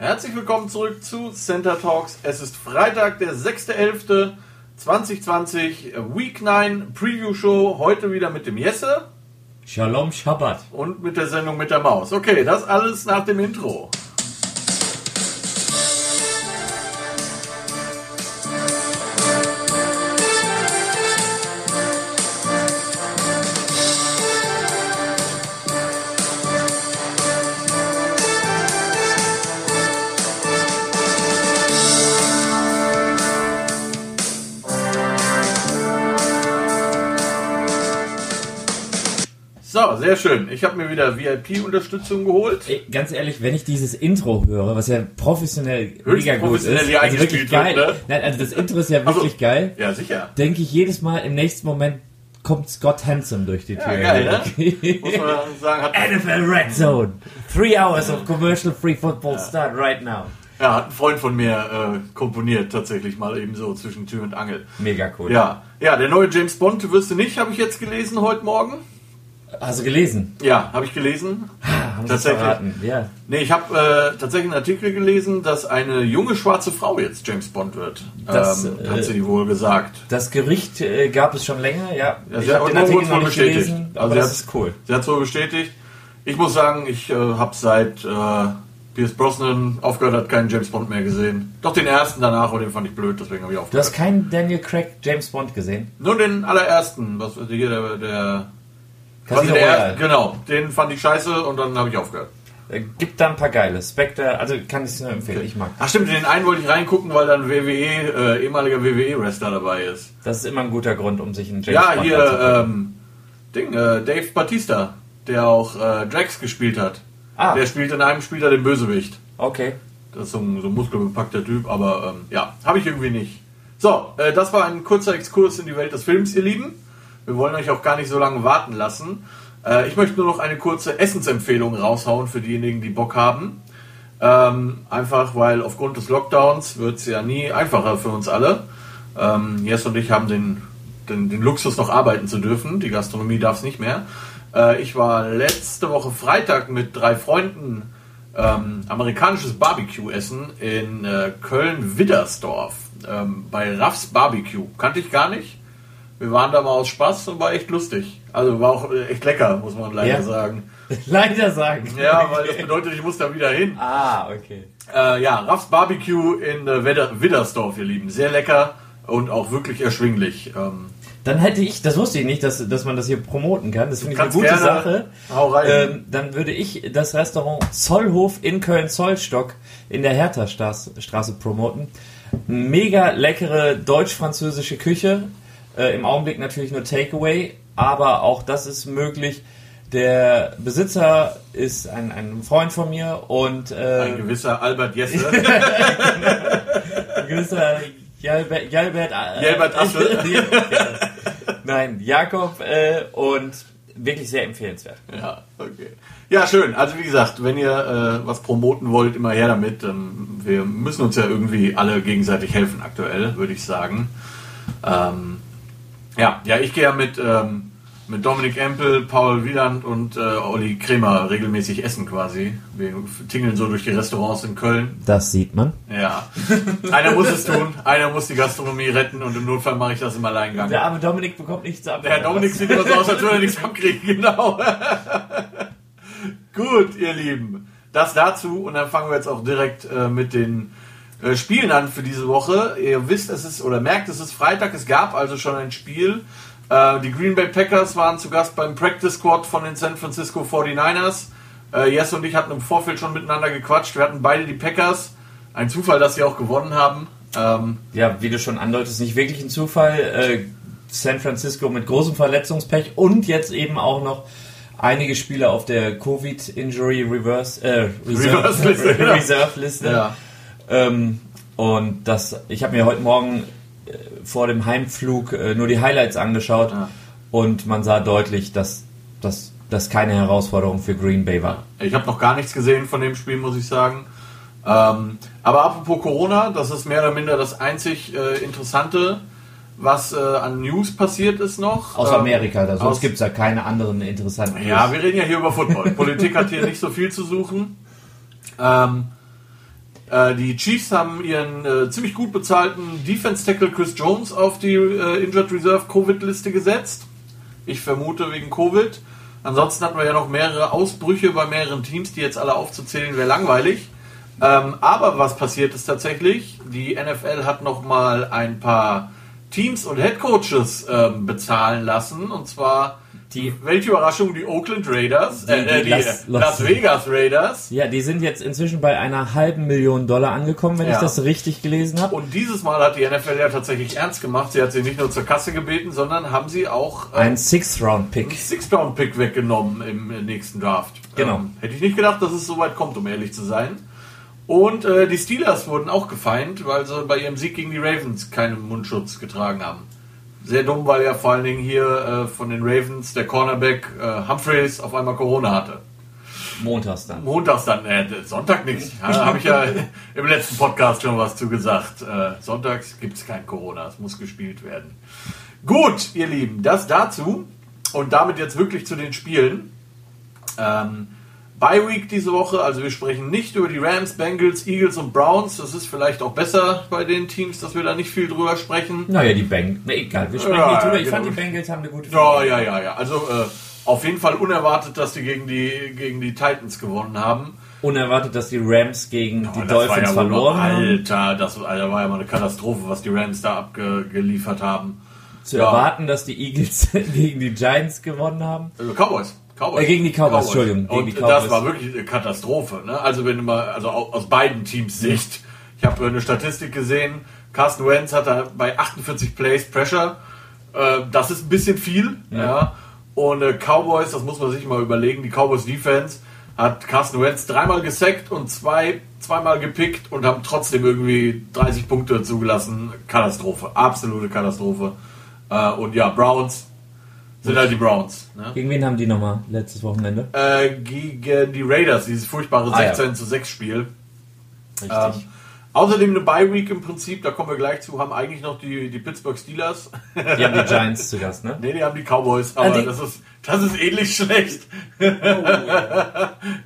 Herzlich willkommen zurück zu Center Talks. Es ist Freitag, der 6.11.2020, Week 9 Preview Show. Heute wieder mit dem Jesse Shalom Shabbat. und mit der Sendung mit der Maus. Okay, das alles nach dem Intro. Sehr schön. Ich habe mir wieder VIP-Unterstützung geholt. Ey, ganz ehrlich, wenn ich dieses Intro höre, was ja professionell Höchst mega gut ist, also wirklich geil. ne? Nein, also das Intro ist ja Also, wirklich geil. Ja, sicher. Denke ich jedes Mal im nächsten Moment kommt Scott Hansen durch die Tür. geil, ne? Muss man sagen, hat, NFL Red Zone. Three hours of commercial free football start right now. ja, hat ein Freund von mir äh, komponiert, tatsächlich mal eben so zwischen Tür und Angel. Mega cool. Ja, ja, der neue James Bond wirst du nicht, habe ich jetzt gelesen heute Morgen. Hast du gelesen? Ja, habe ich gelesen. Haben Tatsächlich. verraten. Ja. Nee, ich habe äh, tatsächlich einen Artikel gelesen, dass eine junge schwarze Frau jetzt James Bond wird. Das, ähm, äh, hat sie wohl gesagt. Das Gericht äh, gab es schon länger, ja. Ja, ich sie hat habe den Artikel noch nicht bestätigt. gelesen, Also aber sie das hat- ist cool. Sie hat es wohl bestätigt. Ich muss sagen, ich äh, habe seit äh, Pierce Brosnan aufgehört hat, keinen James Bond mehr gesehen. Doch den ersten danach und den fand ich blöd, deswegen habe ich Du aufgehört. hast keinen Daniel Craig James Bond gesehen? Nur den allerersten, was hier der, der Casino quasi der genau, den fand ich scheiße und dann habe ich aufgehört. Äh, Gibt da ein paar geile. Spectre, also kann ich es nur empfehlen. Ich mag. Ach stimmt, den einen wollte ich reingucken, weil dann WWE, äh, ehemaliger WWE-Wrestler dabei ist. Das ist immer ein guter Grund, um sich einen James Ja, Bond hier, ähm, Ding, äh, Dave Batista, der auch äh, Drax gespielt hat. Ah. Der spielt in einem Spieler den Bösewicht. Okay. Das ist so ein, so ein muskelbepackter Typ, aber ähm, ja, habe ich irgendwie nicht. So, äh, das war ein kurzer Exkurs in die Welt des Films, ihr Lieben. Wir wollen euch auch gar nicht so lange warten lassen. Äh, ich möchte nur noch eine kurze Essensempfehlung raushauen für diejenigen, die Bock haben. Ähm, einfach, weil aufgrund des Lockdowns wird es ja nie einfacher für uns alle. Ähm, Jess und ich haben den, den, den Luxus, noch arbeiten zu dürfen. Die Gastronomie darf es nicht mehr. Äh, ich war letzte Woche Freitag mit drei Freunden ähm, amerikanisches Barbecue essen in äh, Köln-Widdersdorf ähm, bei Raffs Barbecue. Kannte ich gar nicht. Wir waren da mal aus Spaß und war echt lustig. Also war auch echt lecker, muss man leider Ja. sagen. Leider sagen. Ja, weil das bedeutet, ich muss da wieder hin. Ah, okay. Äh, ja, Raffs Barbecue in äh, Widder, Widdersdorf, ihr Lieben. Sehr lecker und auch wirklich erschwinglich. Ähm, Dann hätte ich, das wusste ich nicht, dass, dass man das hier promoten kann. Das finde ich eine gute gerne- Sache. hau rein. Ähm, dann würde ich das Restaurant Zollhof in Köln-Zollstock in der Hertha-Straße Straße promoten. Mega leckere deutsch-französische Küche. Äh, Im Augenblick natürlich nur Takeaway, aber auch das ist möglich. Der Besitzer ist ein, ein Freund von mir und äh, ein gewisser Albert Jesse. ein gewisser Jalbert, Jalbert, äh, Jalbert Assel. Nein, Jakob äh, und wirklich sehr empfehlenswert. Ja, okay. Ja, schön. Also wie gesagt, wenn ihr äh, was promoten wollt, immer her damit. Ähm, wir müssen uns ja irgendwie alle gegenseitig helfen aktuell, würde ich sagen. Ähm, ja, ja, ich gehe ja mit, ähm, mit Dominik Empel, Paul Wieland und äh, Olli Kremer regelmäßig essen quasi. Wir tingeln so durch die Restaurants in Köln. Das sieht man. Ja. Einer muss es tun, einer muss die Gastronomie retten und im Notfall mache ich das im Alleingang. Der arme Dominik bekommt nichts ab. Der Herr Dominik sieht immer so aus, als würde er nichts abkriegen, genau. Gut, ihr Lieben. Das dazu und dann fangen wir jetzt auch direkt äh, mit den äh, Spielen an für diese Woche. Ihr wisst, es ist oder merkt, es ist Freitag, es gab also schon ein Spiel. Äh, die Green Bay Packers waren zu Gast beim Practice Squad von den San Francisco 49ers. Äh, Jess und ich hatten im Vorfeld schon miteinander gequatscht. Wir hatten beide die Packers. Ein Zufall, dass sie auch gewonnen haben. Ähm, Ja, wie du schon andeutest, nicht wirklich ein Zufall. Äh, San Francisco mit großem Verletzungspech und jetzt eben auch noch einige Spieler auf der Covid-Injury Reverse, äh, Reserve, Reverse-Liste, genau. Reserve-Liste. ja. Ähm, und das, ich habe mir heute Morgen äh, vor dem Heimflug äh, nur die Highlights angeschaut Ja. und man sah deutlich, dass dass das keine Herausforderung für Green Bay war. Ich habe noch gar nichts gesehen von dem Spiel, muss ich sagen. Ähm, aber apropos Corona, das ist mehr oder minder das einzig äh, Interessante, was äh, an News passiert ist noch. Aus Ähm, Amerika, da, sonst gibt es ja keine anderen interessanten Ja, News. wir reden ja hier über Football. Politik hat hier nicht so viel zu suchen. Ähm, Äh, die Chiefs haben ihren äh, ziemlich gut bezahlten Defense Tackle Chris Jones auf die äh, Injured Reserve Covid-Liste gesetzt. Ich vermute wegen Covid. Ansonsten hatten wir ja noch mehrere Ausbrüche bei mehreren Teams, die jetzt alle aufzuzählen wäre langweilig. Ähm, aber was passiert ist tatsächlich, die NFL hat nochmal ein paar Teams und Headcoaches ähm, bezahlen lassen. Und zwar die, welche Überraschung, die Oakland Raiders, Die- äh, die äh, die Las- Las, Las- Vegas Raiders. Ja, die sind jetzt inzwischen bei einer halben Million Dollar angekommen, wenn Ja. ich das richtig gelesen habe. Und dieses Mal hat die NFL ja tatsächlich ernst gemacht. Sie hat sie nicht nur zur Kasse gebeten, sondern haben sie auch äh, Ein Sixth-Round-Pick. Six-Pound-Pick weggenommen im äh, nächsten Draft. Genau. Ähm, hätte ich nicht gedacht, dass es so weit kommt, um ehrlich zu sein. Und äh, die Steelers wurden auch gefeind, weil sie bei ihrem Sieg gegen die Ravens keinen Mundschutz getragen haben. Sehr dumm, weil ja vor allen Dingen hier äh, von den Ravens der Cornerback äh, Humphreys auf einmal Corona hatte. Montags dann. Montags dann, äh, Sonntag nicht. Ja, Habe ich ja im letzten Podcast schon was zu gesagt. Äh, sonntags gibt es kein Corona, es muss gespielt werden. Gut, ihr Lieben, das dazu. Und damit jetzt wirklich zu den Spielen. Ähm, Bye Week diese Woche, also wir sprechen nicht über die Rams, Bengals, Eagles und Browns. Das ist vielleicht auch besser bei den Teams, dass wir da nicht viel drüber sprechen. Naja, die Bengals. Na egal, wir sprechen Ja, nicht drüber. ja, Ich fand, die genau. Bengals haben eine gute Ja, ja, ja, ja. Also äh, auf jeden Fall unerwartet, dass die gegen die gegen die Titans gewonnen haben. Unerwartet, dass die Rams gegen die Oh, das Dolphins ja verloren haben. Alter, das war, Alter, war ja mal eine Katastrophe, was die Rams da abgeliefert haben. Zu Ja. erwarten, dass die Eagles gegen die Giants gewonnen haben. Äh, Cowboys. Cowboys. Äh, gegen die Cowboys, Entschuldigung, gegen Und die das Cowboys. war wirklich eine Katastrophe. Ne? Also wenn du mal, also au- aus beiden Teams Sicht. Ich habe eine Statistik gesehen. Carsten Wentz hat da bei 48 Plays Pressure. Äh, das ist ein bisschen viel. Ja. Und äh, Cowboys, das muss man sich mal überlegen. Die Cowboys Defense hat Carsten Wentz dreimal gesackt und zwei zweimal gepickt und haben trotzdem irgendwie 30 Punkte zugelassen. Katastrophe, absolute Katastrophe. Äh, und ja, Browns sind halt die Browns. Ne? Gegen wen haben die nochmal letztes Wochenende? äh, gegen die Raiders, dieses furchtbare Ah, ja. 16 zu 6 Spiel. Richtig. Ähm, außerdem eine Bye Week im Prinzip, da kommen wir gleich zu, haben eigentlich noch die, die Pittsburgh Steelers. die haben die Giants zu Gast, ne? nee, die haben die Cowboys, aber Ah, die- das, ist, das ist ähnlich schlecht.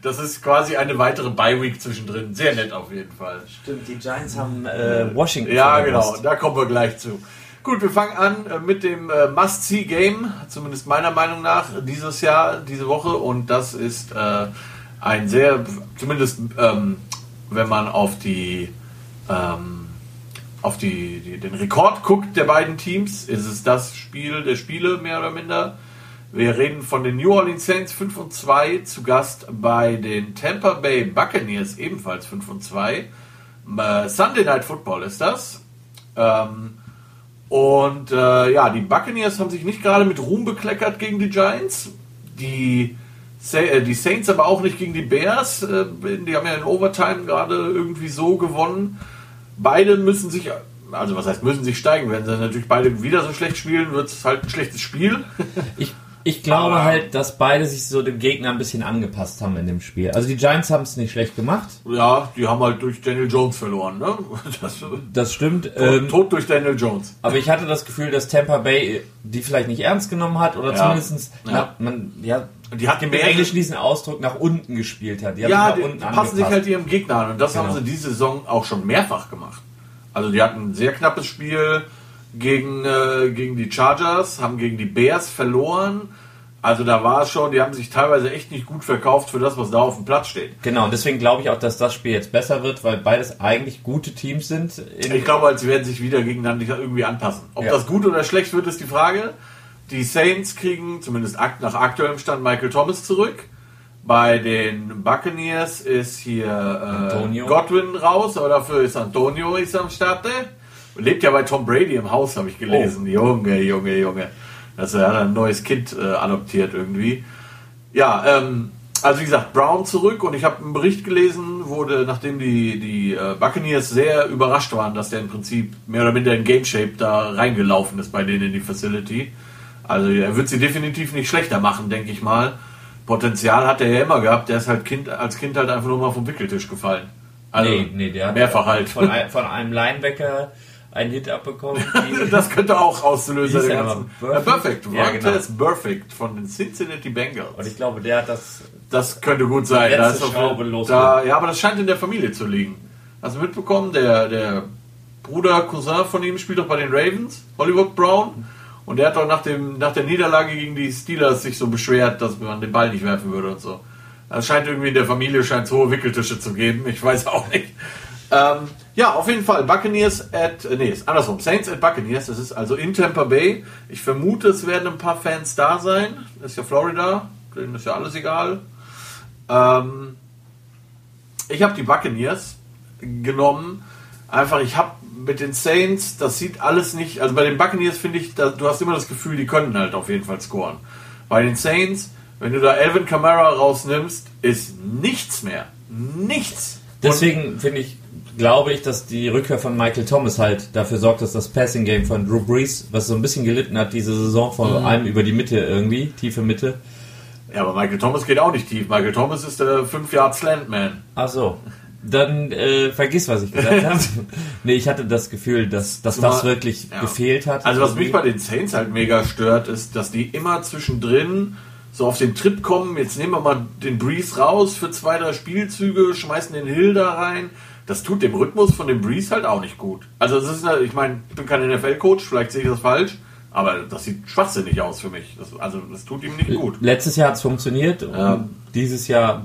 das ist quasi eine weitere Bye Week zwischendrin. Sehr nett auf jeden Fall. Stimmt, die Giants haben äh, Washington. Ja, genau, da kommen wir gleich zu. Gut, wir fangen an äh, mit dem äh, Must-See-Game, zumindest meiner Meinung nach, dieses Jahr, diese Woche. Und das ist äh, ein sehr, zumindest ähm, wenn man auf die ähm, auf die, die, den Rekord guckt der beiden Teams, ist es das Spiel der Spiele, mehr oder minder. Wir reden von den New Orleans Saints 5 und 2 zu Gast bei den Tampa Bay Buccaneers ebenfalls 5 und 2. Äh, Sunday Night Football ist das. Ähm, und äh, ja, die Buccaneers haben sich nicht gerade mit Ruhm bekleckert gegen die Giants. Die, Sa äh, die Saints aber auch nicht gegen die Bears. Äh, die haben ja in Overtime gerade irgendwie so gewonnen. Beide müssen sich, also was heißt müssen sich steigen. Wenn sie natürlich beide wieder so schlecht spielen, wird es halt ein schlechtes Spiel. Ich, ich glaube Aber- halt, dass beide sich so dem Gegner ein bisschen angepasst haben in dem Spiel. Also die Giants haben es nicht schlecht gemacht. ja, die haben halt durch Daniel Jones verloren. Ne? Das, Das stimmt. Ähm, Tod durch Daniel Jones. aber ich hatte das Gefühl, dass Tampa Bay die vielleicht nicht ernst genommen hat oder Ja. zumindest Ja. man ja Die hatten im Englischen diesen Ausdruck nach unten gespielt hat. Die haben Ja, sich die, die passen sich angepasst. halt ihrem Gegner an. Und das haben Genau. sie diese Saison auch schon mehrfach gemacht. Also die hatten ein sehr knappes Spiel gegen, äh, gegen die Chargers, haben gegen die Bears verloren. Also da war es schon, die haben sich teilweise echt nicht gut verkauft für das, was da auf dem Platz steht. Genau, und deswegen glaube ich auch, dass das Spiel jetzt besser wird, weil beides eigentlich gute Teams sind. In, Ich glaube, sie werden sich wieder gegeneinander irgendwie anpassen. Ob Ja. das gut oder schlecht wird, ist die Frage. Die Saints kriegen zumindest nach aktuellem Stand Michael Thomas zurück. Bei den Buccaneers ist hier äh, Antonio. Godwin raus, aber dafür ist Antonio ist am Start. Lebt ja bei Tom Brady im Haus, habe ich gelesen. Junge, Junge, Junge. Das er hat ein neues Kind äh, adoptiert irgendwie. Ja, ähm, also wie gesagt, Brown zurück und ich habe einen Bericht gelesen, wurde, nachdem die, die äh, Buccaneers sehr überrascht waren, dass der im Prinzip mehr oder minder in Game Shape da reingelaufen ist bei denen in die Facility. Also er wird sie definitiv nicht schlechter machen, denke ich mal. Potenzial hat er ja immer gehabt, der ist halt kind, als Kind halt einfach nur mal vom Wickeltisch gefallen. Also nee, nee, der hat mehrfach halt. von, ein, von einem Linebacker einen Hit abbekommen. Das könnte auch Auslöser Hieß der ganzen. Perfect? perfekt, Ja, genau. Vontaze Perfect von den Cincinnati Bengals. und ich glaube, der hat das Das könnte gut sein. Da ist Schraube da, losgehen. ja, aber das scheint in der Familie zu liegen. Hast du mitbekommen? Der, der Bruder, Cousin von ihm spielt doch bei den Ravens, Hollywood Brown. Und der hat doch nach, dem, nach der Niederlage gegen die Steelers sich so beschwert, dass man den Ball nicht werfen würde und so. Es scheint irgendwie in der Familie scheint hohe Wickeltische zu geben. Ich weiß auch nicht. Ähm, ja, auf jeden Fall. Buccaneers at, äh, nee, ist andersrum. Saints at Buccaneers. Das ist also in Tampa Bay. Ich vermute, es werden ein paar Fans da sein. Das ist ja Florida. Denen ist ja alles egal. Ähm, ich habe die Buccaneers genommen. Einfach, ich habe mit den Saints, das sieht alles nicht. Also bei den Buccaneers finde ich, da, du hast immer das Gefühl, die können halt auf jeden Fall scoren. Bei den Saints, wenn du da Alvin Kamara rausnimmst, ist nichts mehr. Nichts. Deswegen finde ich, glaube ich, dass die Rückkehr von Michael Thomas halt dafür sorgt, dass das Passing Game von Drew Brees, was so ein bisschen gelitten hat diese Saison, vor Mhm. allem über die Mitte irgendwie, tiefe Mitte. Ja, aber Michael Thomas geht auch nicht tief. Michael Thomas ist der 5 Yard Slantman. Ach so. Dann äh, vergiss, was ich gesagt habe. nee, ich hatte das Gefühl, dass, dass das Zumal- wirklich ja. gefehlt hat. Also was mich bei den Saints halt mega stört, ist, dass die immer zwischendrin so auf den Trip kommen. Jetzt nehmen wir mal den Breeze raus für zwei, drei Spielzüge, schmeißen den Hill da rein. Das tut dem Rhythmus von dem Breeze halt auch nicht gut. Also es ist, ich meine, ich bin kein NFL-Coach, vielleicht sehe ich das falsch, aber das sieht schwachsinnig aus für mich. Das, also das tut ihm nicht gut. Letztes Jahr hat es funktioniert und Ja. dieses Jahr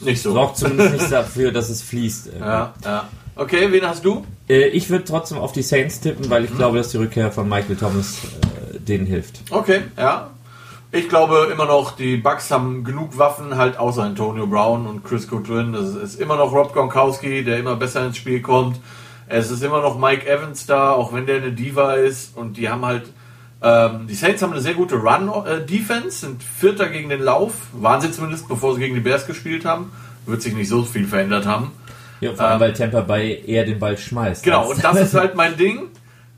Nicht so. sorgt zumindest nicht dafür, dass es fließt. Ja, ja. Okay, wen hast du? Äh, ich würde trotzdem auf die Saints tippen, weil ich glaube, dass die Rückkehr von Michael Thomas äh, denen hilft. Okay, ja. Ich glaube immer noch, die Bucks haben genug Waffen, halt außer Antonio Brown und Chris Goodwin. Das ist immer noch Rob Gronkowski, der immer besser ins Spiel kommt. Es ist immer noch Mike Evans da, auch wenn der eine Diva ist. Und die haben halt, ähm, die Saints haben eine sehr gute Run-Defense, sind Vierter gegen den Lauf. Waren sie zumindest, bevor sie gegen die Bears gespielt haben. Wird sich nicht so viel verändert haben. Ja, vor allem, Ähm, weil Tampa Bay eher den Ball schmeißt. Genau, und das ist halt mein Ding.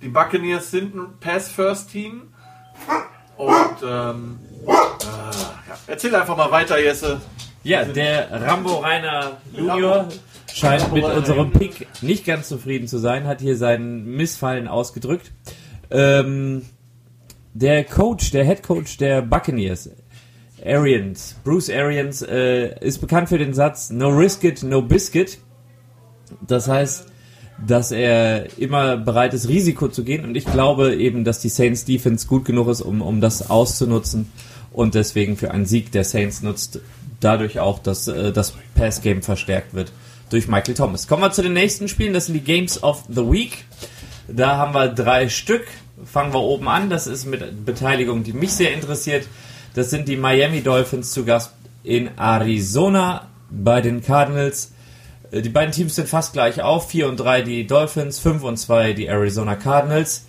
Die Buccaneers sind ein Pass-First-Team. Und, ähm, äh, ja. erzähl einfach mal weiter, Jesse. Ja, der Rambo Rainer Junior scheint mit unserem. Pick nicht ganz zufrieden zu sein, hat hier seinen Missfallen ausgedrückt. Ähm, der Coach, der Head Coach der Buccaneers, Arians, Bruce Arians, äh, ist bekannt für den Satz No risk it, no biscuit. Das heißt, dass er immer bereit ist, Risiko zu gehen. Und ich glaube eben, dass die Saints Defense gut genug ist, um, um das auszunutzen. Und deswegen für einen Sieg der Saints nutzt dadurch auch, dass äh, das Pass-Game verstärkt wird durch Michael Thomas. Kommen wir zu den nächsten Spielen. Das sind die Games of the Week. Da haben wir drei Stück. Fangen wir oben an. Das ist mit Beteiligung, die mich sehr interessiert. Das sind die Miami Dolphins zu Gast in Arizona bei den Cardinals. Äh, Die beiden Teams sind fast gleich auf. 4 und 3 die Dolphins, 5 und 2 die Arizona Cardinals.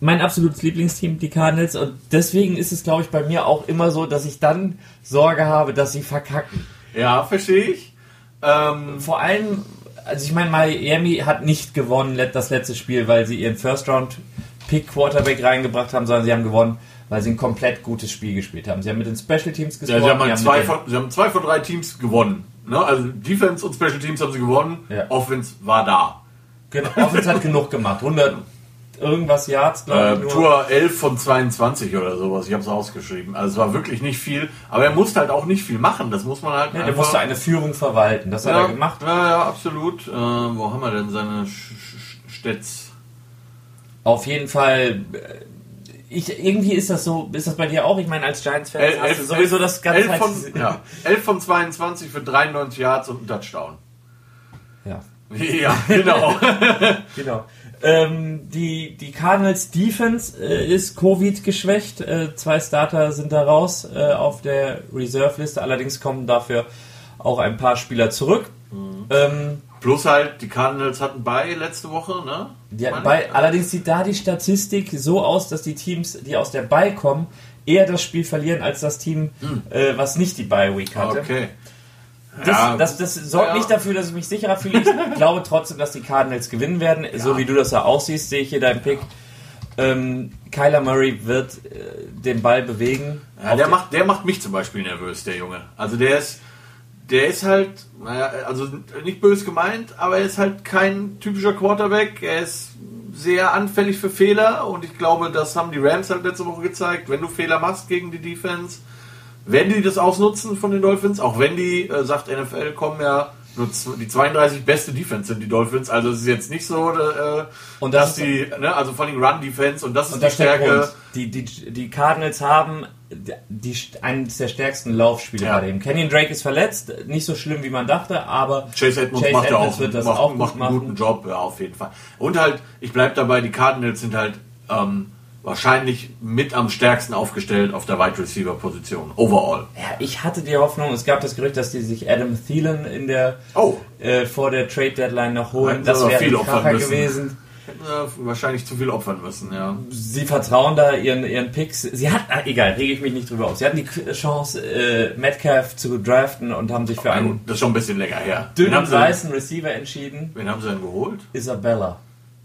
Mein absolutes Lieblingsteam, die Cardinals. Und deswegen ist es, glaube ich, bei mir auch immer so, dass ich dann Sorge habe, dass sie verkacken. Ja, verstehe ich. Ähm, Vor allem, also ich meine, Miami hat nicht gewonnen das letzte Spiel, weil sie ihren First-Round-Pick Quarterback reingebracht haben, sondern sie haben gewonnen, weil sie ein komplett gutes Spiel gespielt haben. Sie haben mit den Special Teams ja, gescored. sie, haben halt haben zwei mit den- von, sie haben zwei von drei Teams gewonnen. Ne? Also Defense und Special Teams haben sie gewonnen. Ja. Offense war da. Genau, Offense hat genug gemacht. 100 irgendwas Yards, glaube Äh, ich. Tour 11 von 22 oder sowas. Ich habe es ausgeschrieben. Also es war wirklich nicht viel. Aber er musste halt auch nicht viel machen. Das muss man halt Ja, der musste eine Führung verwalten. Das hat ja, er gemacht. Ja, ja, absolut. Äh, wo haben wir denn seine Städts? Auf jeden Fall. Ich, irgendwie ist das so, ist das bei dir auch? Ich meine, als Giants-Fan hast du sowieso das ganze 11 Zeit von, ja, 11 von 22 für 93 Yards und einen Touchdown. ja. Ja, genau. Genau. Ähm, die, die Cardinals Defense äh, ist Covid geschwächt. Äh, zwei Starter sind da raus äh, auf der Reserve-Liste. Allerdings kommen dafür auch ein paar Spieler zurück. Ähm, Plus halt, die Cardinals hatten bei letzte Woche, ne? Die bei, allerdings sieht da die Statistik so aus, dass die Teams, die aus der Bye kommen, eher das Spiel verlieren als das Team, äh, was nicht die Bye Week hatte. Okay. Das, Ja. das, das sorgt Ja. nicht dafür, dass ich mich sicherer fühle. Ich glaube trotzdem, dass die Cardinals gewinnen werden. So wie du das ja auch siehst, sehe ich hier deinen Pick. Ähm, Kyler Murray wird äh, den Ball bewegen. Ja, der macht, der macht mich zum Beispiel nervös, der Junge. Also der ist, der ist halt, naja, also nicht böse gemeint, aber er ist halt kein typischer Quarterback. Er ist sehr anfällig für Fehler und ich glaube, das haben die Rams halt letzte Woche gezeigt. Wenn du Fehler machst gegen die Defense, werden die das ausnutzen von den Dolphins, auch wenn die, äh, sagt NFL, kommen ja nur die 32 beste Defense sind die Dolphins. Also es ist jetzt nicht so, äh, Und das dass ist- die, ne, also vor allem Run-Defense und das ist Und die Stärke. Die, die, die Cardinals haben die, eines der stärksten Laufspiele Ja. bei dem. Kenyon Drake ist verletzt, nicht so schlimm wie man dachte, aber Chase Edmonds Chase macht Edmonds auch, wird das macht, auch macht einen guten Job, ja, auf jeden Fall. Und halt, ich bleib dabei, die Cardinals sind halt ähm, wahrscheinlich mit am stärksten aufgestellt auf der Wide Receiver Position. Overall. ja, ich hatte die Hoffnung, es gab das Gerücht, dass die sich Adam Thielen in der Oh, äh, vor der Trade Deadline noch holen. sie Das wäre viel opfern gewesen. hätten wir wahrscheinlich zu viel opfern müssen, ja. Sie vertrauen da ihren, ihren Picks. Sie hatten, ah, egal, rege ich mich nicht drüber auf. Sie hatten die Chance, äh, Metcalf zu draften und haben sich für einen Das ist schon ein bisschen länger her. Dünnen, sie, weißen Receiver entschieden. wen haben sie denn geholt? Isabella.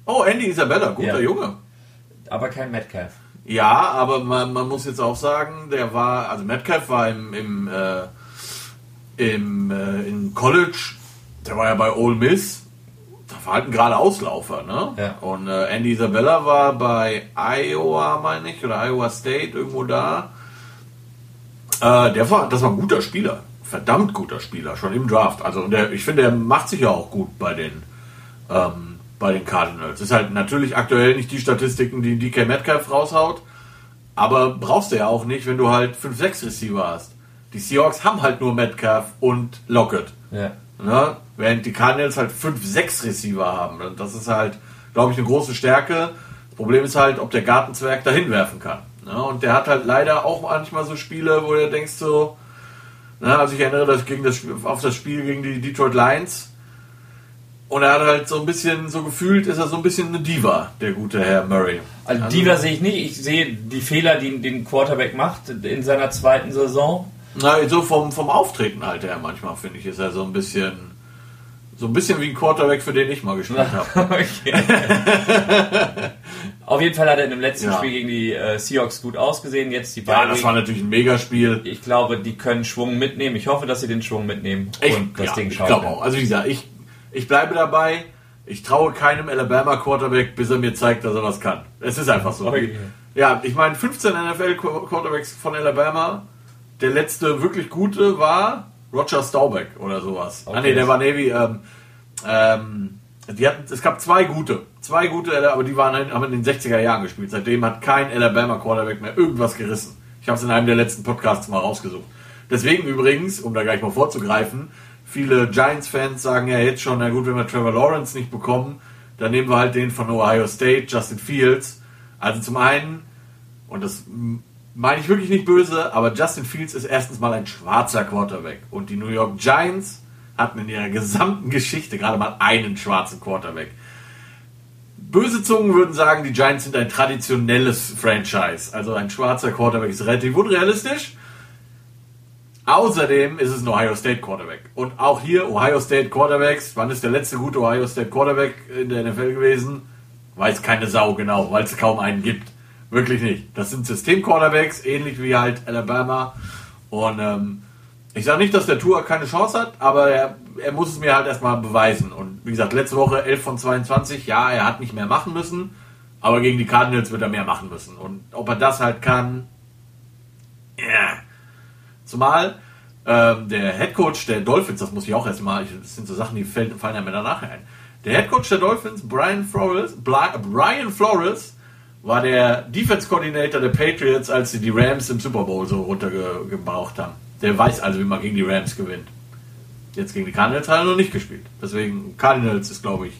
Oh, Andy Isabella, guter Ja. Junge. Aber kein Metcalf. Ja, aber man, man muss jetzt auch sagen, der war, also Metcalf war im, im, äh, im, äh, im College, der war ja bei Ole Miss, da war halt ein gerade Auslaufer, ne? Ja. Und äh, Andy Isabella war bei Iowa, meine ich, oder Iowa State, irgendwo da. Äh, der war, das war ein guter Spieler, verdammt guter Spieler, schon im Draft. Also der, ich finde, der macht sich ja auch gut bei den, ähm, bei den Cardinals. Ist halt natürlich aktuell nicht die Statistiken, die DK Metcalf raushaut, aber brauchst du ja auch nicht, wenn du halt 5-6 Receiver hast. Die Seahawks haben halt nur Metcalf und Lockett. Ja. Ne? Während die Cardinals halt 5-6 Receiver haben. Und das ist halt, glaube ich, eine große Stärke. Das Problem ist halt, ob der Gartenzwerg dahin werfen kann. Ne? Und der hat halt leider auch manchmal so Spiele, wo du denkst so, ne? also ich erinnere das gegen das, Spiel- auf das Spiel gegen die Detroit Lions. Und er hat halt so ein bisschen, so gefühlt ist er so ein bisschen eine Diva, der gute Herr Murray. Also Diva sehe ich nicht. Ich sehe die Fehler, die den Quarterback macht in seiner zweiten Saison. Na, so vom, vom Auftreten halt her manchmal, finde ich, ist er so ein bisschen, so ein bisschen wie ein Quarterback, für den ich mal gespielt habe. Auf jeden Fall hat er in dem letzten Ja. Spiel gegen die äh, Seahawks gut ausgesehen. Jetzt die Ja, beiden. das war natürlich ein Megaspiel. ich glaube, die können Schwung mitnehmen. Ich hoffe, dass sie den Schwung mitnehmen Ich, und das ja, Ding ich schauen. glaube auch. Also wie gesagt, ich, ich bleibe dabei. Ich traue keinem Alabama Quarterback, bis er mir zeigt, dass er was kann. Es ist einfach so. Okay. Ja, ich meine, 15 NFL Quarterbacks von Alabama. Der letzte wirklich gute war Roger Staubach oder sowas. Ah Okay. nee, der war Navy. Ähm, ähm, die hatten, es gab zwei gute. Zwei gute, aber die waren, haben in den 60er Jahren gespielt. Seitdem hat kein Alabama Quarterback mehr irgendwas gerissen. Ich habe es in einem der letzten Podcasts mal rausgesucht. Deswegen übrigens, um da gleich mal vorzugreifen, viele Giants-Fans sagen ja jetzt schon, na gut, wenn wir Trevor Lawrence nicht bekommen, dann nehmen wir halt den von Ohio State, Justin Fields. Also zum einen, und das meine ich wirklich nicht böse, aber Justin Fields ist erstens mal ein schwarzer Quarterback. Und die New York Giants hatten in ihrer gesamten Geschichte gerade mal einen schwarzen Quarterback. Böse Zungen würden sagen, die Giants sind ein traditionelles Franchise. Also ein schwarzer Quarterback ist relativ unrealistisch. Außerdem ist es ein Ohio State Quarterback. Und auch hier Ohio State Quarterbacks. Wann ist der letzte gute Ohio State Quarterback in der NFL gewesen? Weiß keine Sau genau, weil es kaum einen gibt. Wirklich nicht. Das sind System-Quarterbacks, ähnlich wie halt Alabama. Und ähm, ich sage nicht, dass der Tour keine Chance hat, aber er, er muss es mir halt erstmal beweisen. Und wie gesagt, letzte Woche 11 von 22, ja, er hat nicht mehr machen müssen, aber gegen die Cardinals wird er mehr machen müssen. Und ob er das halt kann, ja. Zumal ähm, der Headcoach der Dolphins, das muss ich auch erstmal, das sind so Sachen, die fallen, fallen ja mir danach ein. Der Headcoach der Dolphins, Brian Flores, Bla- Brian Flores, war der Defense Coordinator der Patriots, als sie die Rams im Super Bowl so runtergebraucht haben. Der weiß also, wie man gegen die Rams gewinnt. Jetzt gegen die Cardinals hat er noch nicht gespielt. Deswegen, Cardinals ist, glaube ich.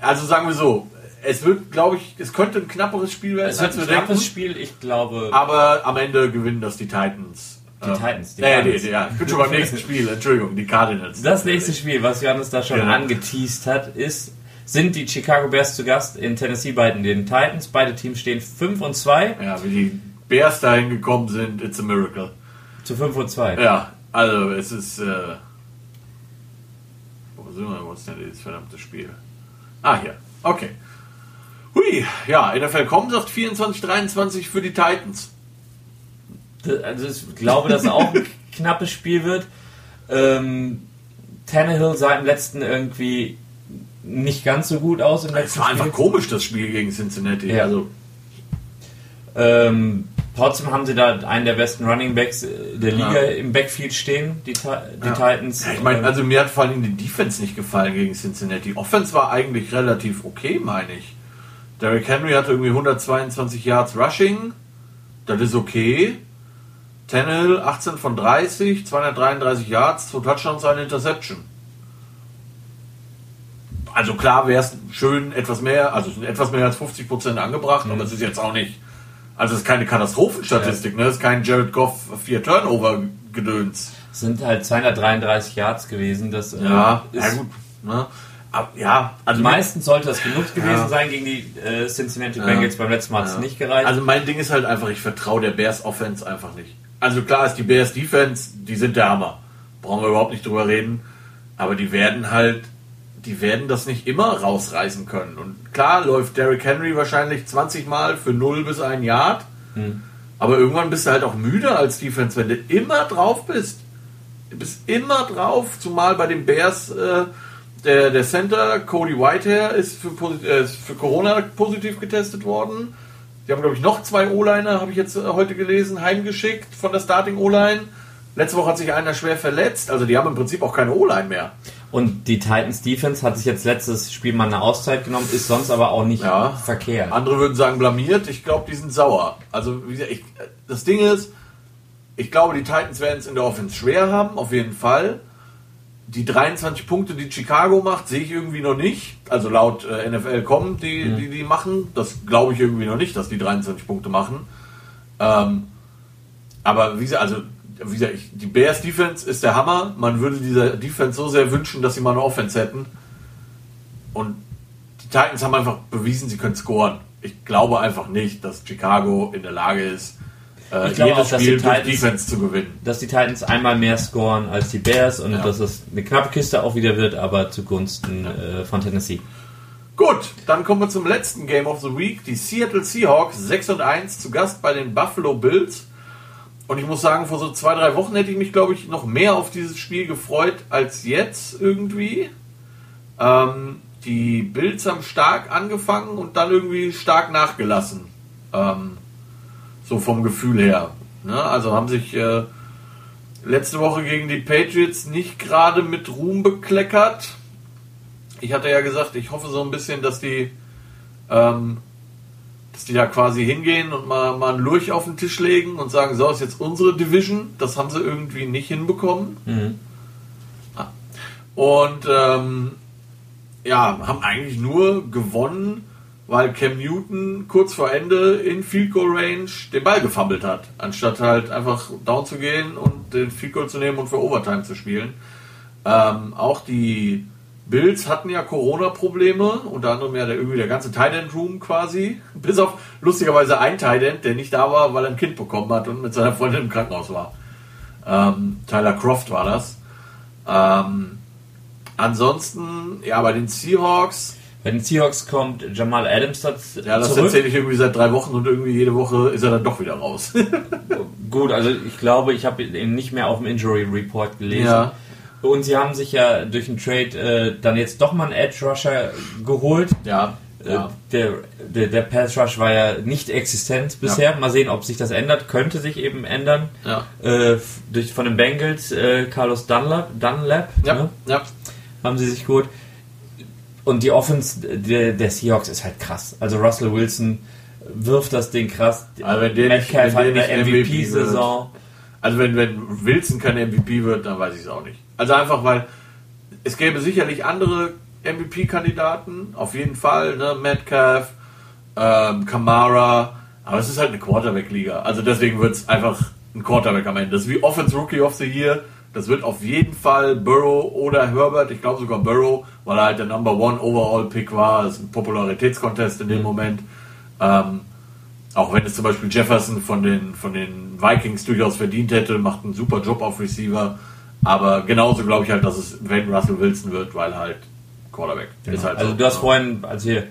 Also sagen wir so, es wird, glaube ich, es könnte ein knapperes Spiel werden, Es wird ein wir denken. knappes Spiel. Ich glaube, Aber am Ende gewinnen das die Titans. Die Titans, die Die äh, Cardinals. die, ja, ich bin schon beim nächsten Spiel, Entschuldigung, die Cardinals. das nächste Spiel, was Johannes da schon Ja. angeteased hat, ist, sind die Chicago Bears zu Gast in Tennessee bei den Titans. Beide Teams stehen 5 und 2 Ja, wie die Bears dahin gekommen sind, it's a miracle. zu 5 und 2. Ja, also es ist. Äh, wo sind wir? Wo ist denn dieses verdammte Spiel? Ah, hier. Okay. Hui, ja, NFL.com sagt 24-23 für die Titans. Also ich glaube, dass es auch ein knappes Spiel wird. Ähm, Tannehill sah im letzten irgendwie nicht ganz so gut aus im Es war einfach Spiel. komisch, das Spiel gegen Cincinnati. Ja. Also, Ähm, Trotzdem haben sie da einen der besten Running Backs äh, der Liga Ja. im Backfield stehen, die, die Ja. Titans. Ja, ich meine, Ähm, also mir hat vor allem die Defense nicht gefallen gegen Cincinnati. Offense war eigentlich relativ okay, meine ich. Derrick Henry hatte irgendwie 122 Yards Rushing. Das ist okay. Tannehill 18 von 30, 233 Yards, zwei Touchdowns, eine Interception. Also klar wäre es schön etwas mehr, also es sind etwas mehr als 50 Prozent angebracht, aber es ist jetzt auch nicht, also es ist keine Katastrophenstatistik, ne? Es ist kein Jared Goff vier Turnover Gedöns. es sind halt 233 Yards gewesen. Das äh, Ja, ist, ja gut. Ne? Ja, also Meistens sollte das genug gewesen Ja. sein gegen die äh, Cincinnati Ja. Bengals. Beim letzten Mal hat es Ja. nicht gereicht. Also mein Ding ist halt einfach, ich vertraue der Bears Offense einfach nicht. Also klar ist die Bears Defense, die sind der Hammer. Brauchen wir überhaupt nicht drüber reden. Aber die werden halt, die werden das nicht immer rausreißen können. Und klar läuft Derrick Henry wahrscheinlich 20 Mal für 0 bis 1 Yard. Aber irgendwann bist du halt auch müde als Defense, wenn du immer drauf bist. Du bist immer drauf, zumal bei den Bears äh, der, der Center, Cody Whitehair, ist für, äh, ist für Corona positiv getestet worden. Die haben, glaube ich, noch zwei O-Liner, habe ich jetzt äh, heute gelesen, heimgeschickt von der Starting O-Line. Letzte Woche hat sich einer schwer verletzt, also die haben im Prinzip auch keine O-Line mehr. Und die Titans Defense hat sich jetzt letztes Spiel mal eine Auszeit genommen, ist sonst aber auch nicht Ja. verkehrt. Andere würden sagen blamiert. Ich glaube, die sind sauer. Also, wie gesagt, ich, das Ding ist, ich glaube, die Titans werden es in der Offense schwer haben, auf jeden Fall. Die 23 Punkte, die Chicago macht, sehe ich irgendwie noch nicht. Also laut äh, NFL kommen, die, die die machen. Das glaube ich irgendwie noch nicht, dass die 23 Punkte machen. Ähm, aber wie gesagt, also wie gesagt, ich, die Bears Defense ist der Hammer. Man würde dieser Defense so sehr wünschen, dass sie mal eine Offense hätten. Und die Titans haben einfach bewiesen, sie können scoren. Ich glaube einfach nicht, dass Chicago in der Lage ist, äh, Ich glaube jedes auch, dass Spiel die durch Titans- Defense zu gewinnen. dass die Titans einmal mehr scoren als die Bears und Ja. dass es eine knappe Kiste auch wieder wird, aber zugunsten äh, von Tennessee. Gut, dann kommen wir zum letzten Game of the Week. Die Seattle Seahawks 6 und 1 zu Gast bei den Buffalo Bills. Und ich muss sagen, vor so zwei, drei Wochen hätte ich mich, glaube ich, noch mehr auf dieses Spiel gefreut als jetzt irgendwie. Ähm, die Bills haben stark angefangen und dann irgendwie stark nachgelassen. Ähm, so vom Gefühl her. Ne? Also haben sich äh, letzte Woche gegen die Patriots nicht gerade mit Ruhm bekleckert. Ich hatte ja gesagt, ich hoffe so ein bisschen, dass die, ähm, dass die da quasi hingehen und mal, mal einen Lurch auf den Tisch legen und sagen, so ist jetzt unsere Division. Das haben sie irgendwie nicht hinbekommen. Mhm. Und ähm, ja, haben eigentlich nur gewonnen, weil Cam Newton kurz vor Ende in Field Goal Range den Ball gefummelt hat, anstatt halt einfach down zu gehen und den Field Goal zu nehmen und für Overtime zu spielen. Ähm, auch die Bills hatten ja Corona-Probleme, unter anderem ja der, irgendwie der ganze Tight End Room quasi, bis auf lustigerweise ein Tight End, der nicht da war, weil er ein Kind bekommen hat und mit seiner Freundin im Krankenhaus war. Ähm, Tyler Croft war das. Ähm, ansonsten, ja, bei den Seahawks, Bei den Seahawks kommt Jamal Adams das ja, das zurück. erzähle ich irgendwie seit drei Wochen und irgendwie jede Woche ist er dann doch wieder raus. Gut, also ich glaube, ich habe ihn nicht mehr auf dem Injury Report gelesen. Ja. Und sie haben sich ja durch einen Trade äh, dann jetzt doch mal einen Edge Rusher geholt. ja, Äh, ja. Der, der, der Pass Rush war ja nicht existent bisher. Mal sehen, ob sich das ändert. Könnte sich eben ändern. Ja, Äh, durch, von den Bengals, äh, Carlos Dunlap, Dunlap ja, ne, ja. haben sie sich geholt. Und die Offense der, der Seahawks ist halt krass. Also Russell Wilson wirft das Ding krass. Aber wenn der nicht- Metcalf wenn der hat eine nicht MVP MVP-Saison. Also wenn, wenn Wilson kein MVP wird, dann weiß ich es auch nicht. Also einfach, weil es gäbe sicherlich andere MVP-Kandidaten, auf jeden Fall, ne? Metcalf, ähm, Kamara, aber es ist halt eine Quarterback-Liga. Also deswegen wird es einfach ein Quarterback am Ende. Das ist wie Offense Rookie of the Year. Das wird auf jeden Fall Burrow oder Herbert, ich glaube sogar Burrow, weil er halt der Number One Overall Pick war. Das ist ein Popularitätskontest in dem Moment. Ähm, auch wenn es zum Beispiel Jefferson von den, von den Vikings durchaus verdient hätte, macht einen super Job auf Receiver. Aber genauso glaube ich halt, dass es wenn Russell Wilson wird, weil halt Quarterback ist halt Also so. du hast vorhin, als wir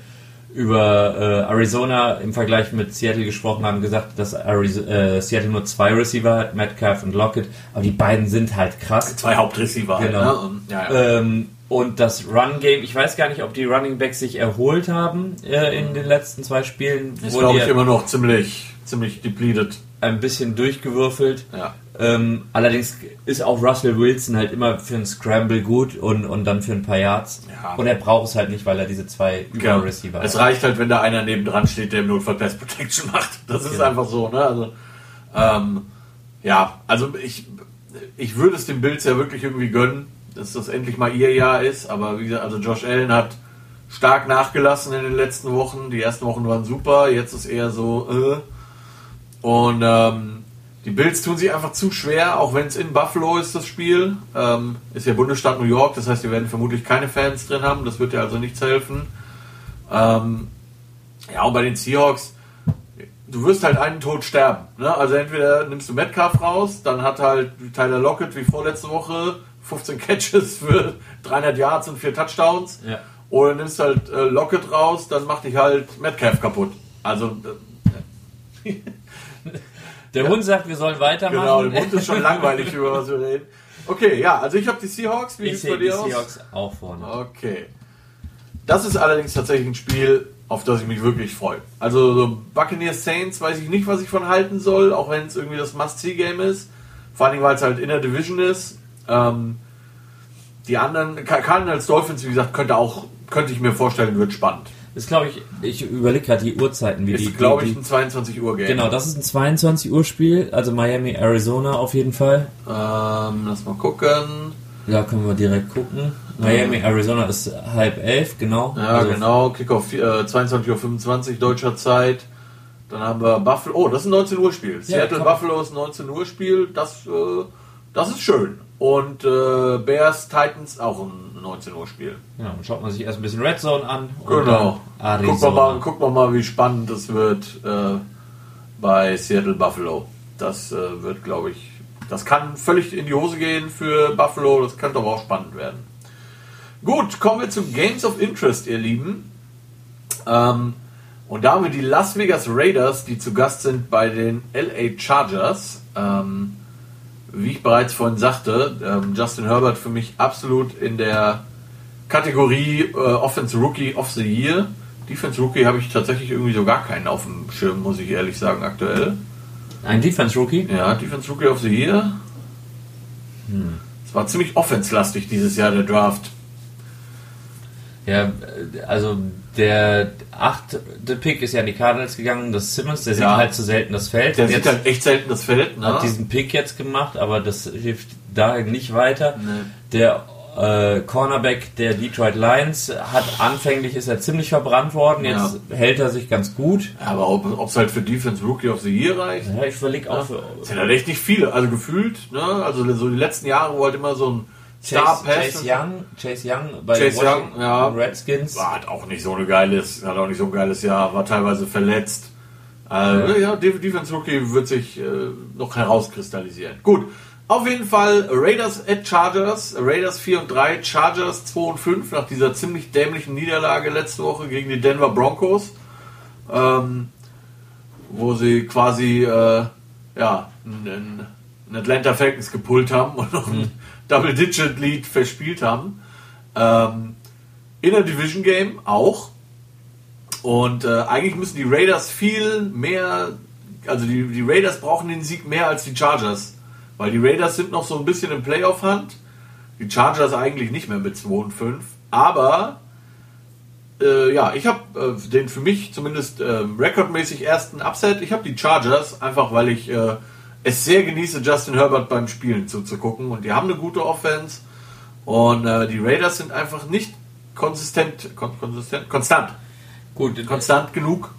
über äh, Arizona im Vergleich mit Seattle gesprochen haben, gesagt, dass Arizo äh, Seattle nur zwei Receiver hat, Metcalf und Lockett, aber die beiden sind halt krass. zwei Hauptreceiver. Genau. Halt, ne? Und, ja, ja. Ähm, und das Run-Game, ich weiß gar nicht, ob die Running Backs sich erholt haben äh, in den letzten zwei Spielen. ist glaube ich immer noch ziemlich, ziemlich depleted. ein bisschen durchgewürfelt. Ja. Ähm, allerdings ist auch Russell Wilson halt immer für einen Scramble gut und, und dann für ein paar Yards. Ja. Und er braucht es halt nicht, weil er diese zwei Genau. Über-Receiver Es hat. reicht halt, wenn da einer nebendran steht, der im Notfall Pass Protection macht. Das ist Genau. einfach so, ne? Also, ähm, ja, also ich, ich würde es den Bills ja wirklich irgendwie gönnen, dass das endlich mal ihr Jahr ist. Aber wie gesagt, also Josh Allen hat stark nachgelassen in den letzten Wochen. Die ersten Wochen waren super, jetzt ist eher so, äh. Und ähm, die Bills tun sich einfach zu schwer, auch wenn es in Buffalo ist, das Spiel. Ähm, ist ja Bundesstaat New York, das heißt, die werden vermutlich keine Fans drin haben. Das wird dir also nichts helfen. Ähm, ja, und bei den Seahawks, du wirst halt einen Tod sterben. Ne? Also entweder nimmst du Metcalf raus, dann hat halt Tyler Lockett wie vorletzte Woche 15 Catches für 300 Yards und 4 Touchdowns. Ja. Oder nimmst halt äh, Lockett raus, dann macht dich halt Metcalf kaputt. Also, äh, Der Hund sagt, wir sollen weitermachen. genau, der Mund ist schon langweilig, über was wir reden. Okay, ja, also ich habe die Seahawks. Wie ich sieht's bei sehe die dir aus? Seahawks auch vorne. Okay. Das ist allerdings tatsächlich ein Spiel, auf das ich mich wirklich freue. Also so Buccaneers Saints weiß ich nicht, was ich von halten soll, auch wenn es irgendwie das Must-See-Game ist. Vor allen Dingen, weil es halt in der Division ist. Ähm, die anderen, Car- Cardinals Dolphins, wie gesagt, könnte auch, könnte ich mir vorstellen, wird spannend. Das glaube ich, ich überlege gerade die Uhrzeiten, wie die. Ist, glaube ich, ein 22 Uhr Game. Genau, das ist ein 22 Uhr Spiel, also Miami, Arizona auf jeden Fall. Ähm, lass mal gucken. Da können wir direkt gucken. Miami, Arizona ist halb elf, genau. Ja, Also genau. Kickoff äh, 22.25 Uhr deutscher Zeit. Dann haben wir Buffalo. Oh, das ist ein 19 Uhr Spiel. Seattle komm. Buffalo ist ein 19 Uhr Spiel. Das, äh, das ist schön. Und äh, Bears Titans auch ein 19 Uhr Spiel. Ja, dann schaut man sich erst ein bisschen Red Zone an. Genau. Gucken wir, mal, gucken wir mal, wie spannend es wird äh, bei Seattle Buffalo. Das äh, wird, glaube ich, das kann völlig in die Hose gehen für Buffalo. Das könnte aber auch spannend werden. Gut, kommen wir zu Games of Interest, ihr Lieben. Ähm, und da haben wir die Las Vegas Raiders, die zu Gast sind bei den LA Chargers. Ähm, wie ich bereits vorhin sagte, ähm, Justin Herbert für mich absolut in der Kategorie äh, Offense Rookie of the Year. Defense Rookie habe ich tatsächlich irgendwie so gar keinen auf dem Schirm, muss ich ehrlich sagen, aktuell. Ein Defense-Rookie? Ja, Defense Rookie of the Year. Es war ziemlich offense-lastig dieses Jahr, der Draft. Ja, äh, also der achte Pick ist ja an die Cardinals gegangen, das Simmons, der sieht Ja. halt zu selten das Feld. Der sieht halt echt selten das Feld. Ne? hat diesen Pick jetzt gemacht, aber das hilft da nicht weiter. Nee. Der äh, Cornerback der Detroit Lions hat anfänglich ist er ziemlich verbrannt worden, jetzt hält er sich ganz gut. Aber ob es halt für Defense Rookie of the Year reicht, Ja, ich überlege auch für das sind halt echt nicht viele. Also gefühlt, ne? also so die letzten Jahre, wo halt immer so ein Chase, Chase Young, Chase Young bei Chase Young, ja. Redskins. war hat auch nicht so eine geiles, hat auch nicht so ein geiles Jahr, war teilweise verletzt. Äh, ja. Def- Defense Rookie wird sich äh, noch herauskristallisieren. Gut, auf jeden Fall Raiders at Chargers, Raiders 4 und 3, Chargers 2 und 5 nach dieser ziemlich dämlichen Niederlage letzte Woche gegen die Denver Broncos, ähm, wo sie quasi äh, ja, einen, einen Atlanta Falcons gepullt haben und noch ein Double-Digit-Lead verspielt haben. Ähm, in der Division Game auch. Und äh, eigentlich müssen die Raiders viel mehr, also die, die Raiders brauchen den Sieg mehr als die Chargers. Weil die Raiders sind noch so ein bisschen im Playoff-Hand. Die Chargers eigentlich nicht mehr mit 2 und 5. Aber äh, ja, ich habe äh, den für mich zumindest äh, rekordmäßig ersten Upset. Ich habe die Chargers, einfach weil ich äh, es sehr genieße, Justin Herbert beim Spielen zuzugucken. Und die haben eine gute Offense. Und äh, die Raiders sind einfach nicht konsistent, kon konsistent, konstant, Gut, konstant genug.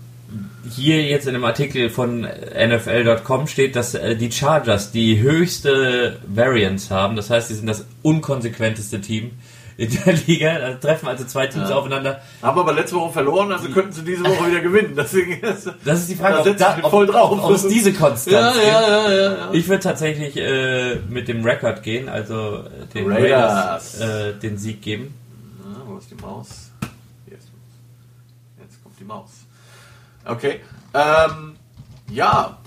hier jetzt in dem Artikel von NFL.com steht, dass äh, die Chargers die höchste Variance haben. Das heißt, sie sind das unkonsequenteste Team in der Liga. Da treffen also zwei Teams Ja. aufeinander. Haben aber letzte Woche verloren, also könnten sie diese Woche wieder gewinnen. Deswegen ist, Das ist die Frage, Da ob, setze da, ich mich ob, voll drauf. ob, ob es diese Konstanz ja, ja, ja, ja, ja. Ich würde tatsächlich äh, mit dem Rekord gehen, also äh, den Raiders. Raiders äh, den Sieg geben. Ah, wo ist die Maus? Hier ist. Jetzt kommt die Maus. Okay. Ähm, ja,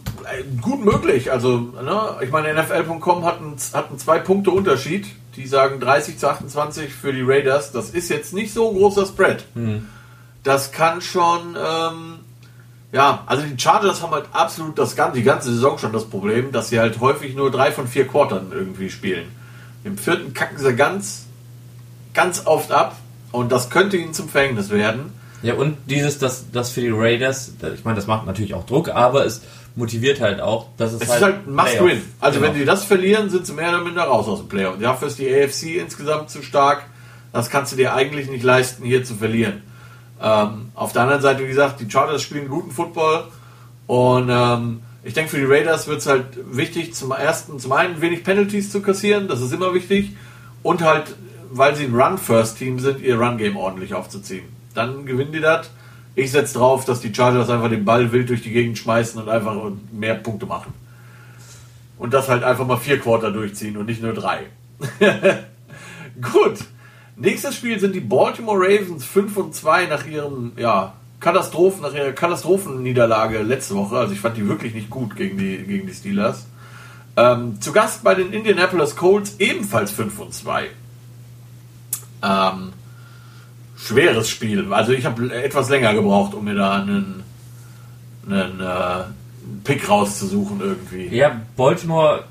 gut möglich. Also, ne, ich meine, NFL.com hat einen, hat einen zwei Punkte Unterschied. Die sagen 30 zu 28 für die Raiders. Das ist jetzt nicht so ein großer Spread. Das kann schon, ähm, Ja, also die Chargers haben halt absolut das ganze, die ganze Saison schon das Problem, dass sie halt häufig nur drei von vier Quartern irgendwie spielen. Im vierten kacken sie ganz, ganz oft ab und das könnte ihnen zum Verhängnis werden. Ja, und dieses, das, das für die Raiders, ich meine, das macht natürlich auch Druck, aber es motiviert halt auch, dass es, Es halt ist halt ein Must-Win. Playoff. Also Genau. wenn die das verlieren, sind sie mehr oder minder raus aus dem Playoff. Dafür ist die AFC insgesamt zu stark. Das kannst du dir eigentlich nicht leisten, hier zu verlieren. Ähm, auf der anderen Seite, wie gesagt, die Chargers spielen guten Football und ähm, ich denke, für die Raiders wird es halt wichtig, zum ersten, zum einen wenig Penalties zu kassieren, das ist immer wichtig, und halt, weil sie ein Run-First-Team sind, ihr Run-Game ordentlich aufzuziehen. Dann gewinnen die das. Ich setze drauf, dass die Chargers einfach den Ball wild durch die Gegend schmeißen und einfach mehr Punkte machen. Und das halt einfach mal vier Quarter durchziehen und nicht nur drei. Gut. Nächstes Spiel sind die Baltimore Ravens 5 und 2 nach ihrem, ja, Katastrophen, nach ihrer Katastrophenniederlage letzte Woche. Also ich fand die wirklich nicht gut gegen die, gegen die Steelers. Ähm, zu Gast bei den Indianapolis Colts ebenfalls 5 und 2. Ähm, schweres Spiel. Also ich habe etwas länger gebraucht, um mir da einen, einen äh, Pick rauszusuchen irgendwie. Ja, Baltimore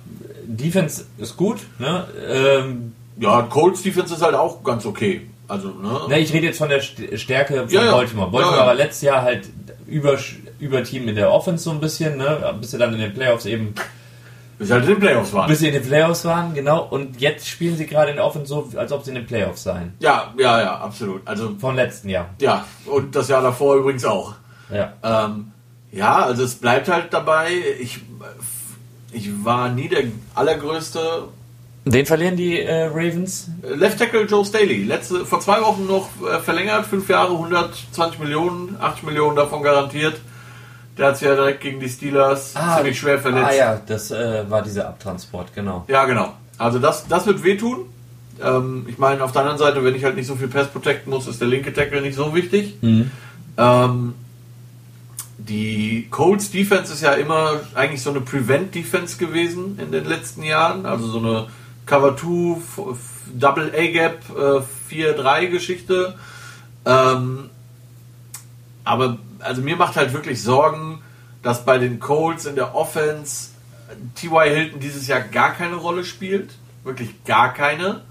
Defense ist gut, ne? Ähm, Ja, Colts Defense ist halt auch ganz okay. Also, ne? ne, ich rede jetzt von der St- Stärke von Ja. Baltimore. Baltimore ja. war letztes Jahr halt über, über Team in der Offense so ein bisschen, ne? Bis sie dann in den Playoffs eben Bis sie halt in den Playoffs waren. bis sie in den Playoffs waren, genau. Und jetzt spielen sie gerade in der Offense so, als ob sie in den Playoffs seien. Ja, ja, ja, absolut. Also, Vom letzten Jahr. ja, und das Jahr davor übrigens auch. Ja. Ähm, ja, also es bleibt halt dabei. Ich, ich war nie der allergrößte Den verlieren die äh, Ravens. Left Tackle Joe Staley. Letzte, vor zwei Wochen noch äh, verlängert, fünf Jahre, 120 Millionen, 80 Millionen davon garantiert. Der hat sich ja direkt gegen die Steelers ziemlich schwer verletzt. Ah ja, das äh, war dieser Abtransport, genau. Ja, genau. Also das, das wird wehtun. Ähm, ich meine, auf der anderen Seite, wenn ich halt nicht so viel Pass protecten muss, ist der linke Tackle nicht so wichtig. Ähm, die Colts Defense ist ja immer eigentlich so eine Prevent Defense gewesen in den letzten Jahren. Also so eine Cover 2, F- F- Double A Gap, äh, 4-3 Geschichte. Ähm, aber also mir macht halt wirklich Sorgen, dass bei den Colts in der Offense T.Y. Hilton dieses Jahr gar keine Rolle spielt. Wirklich gar keine.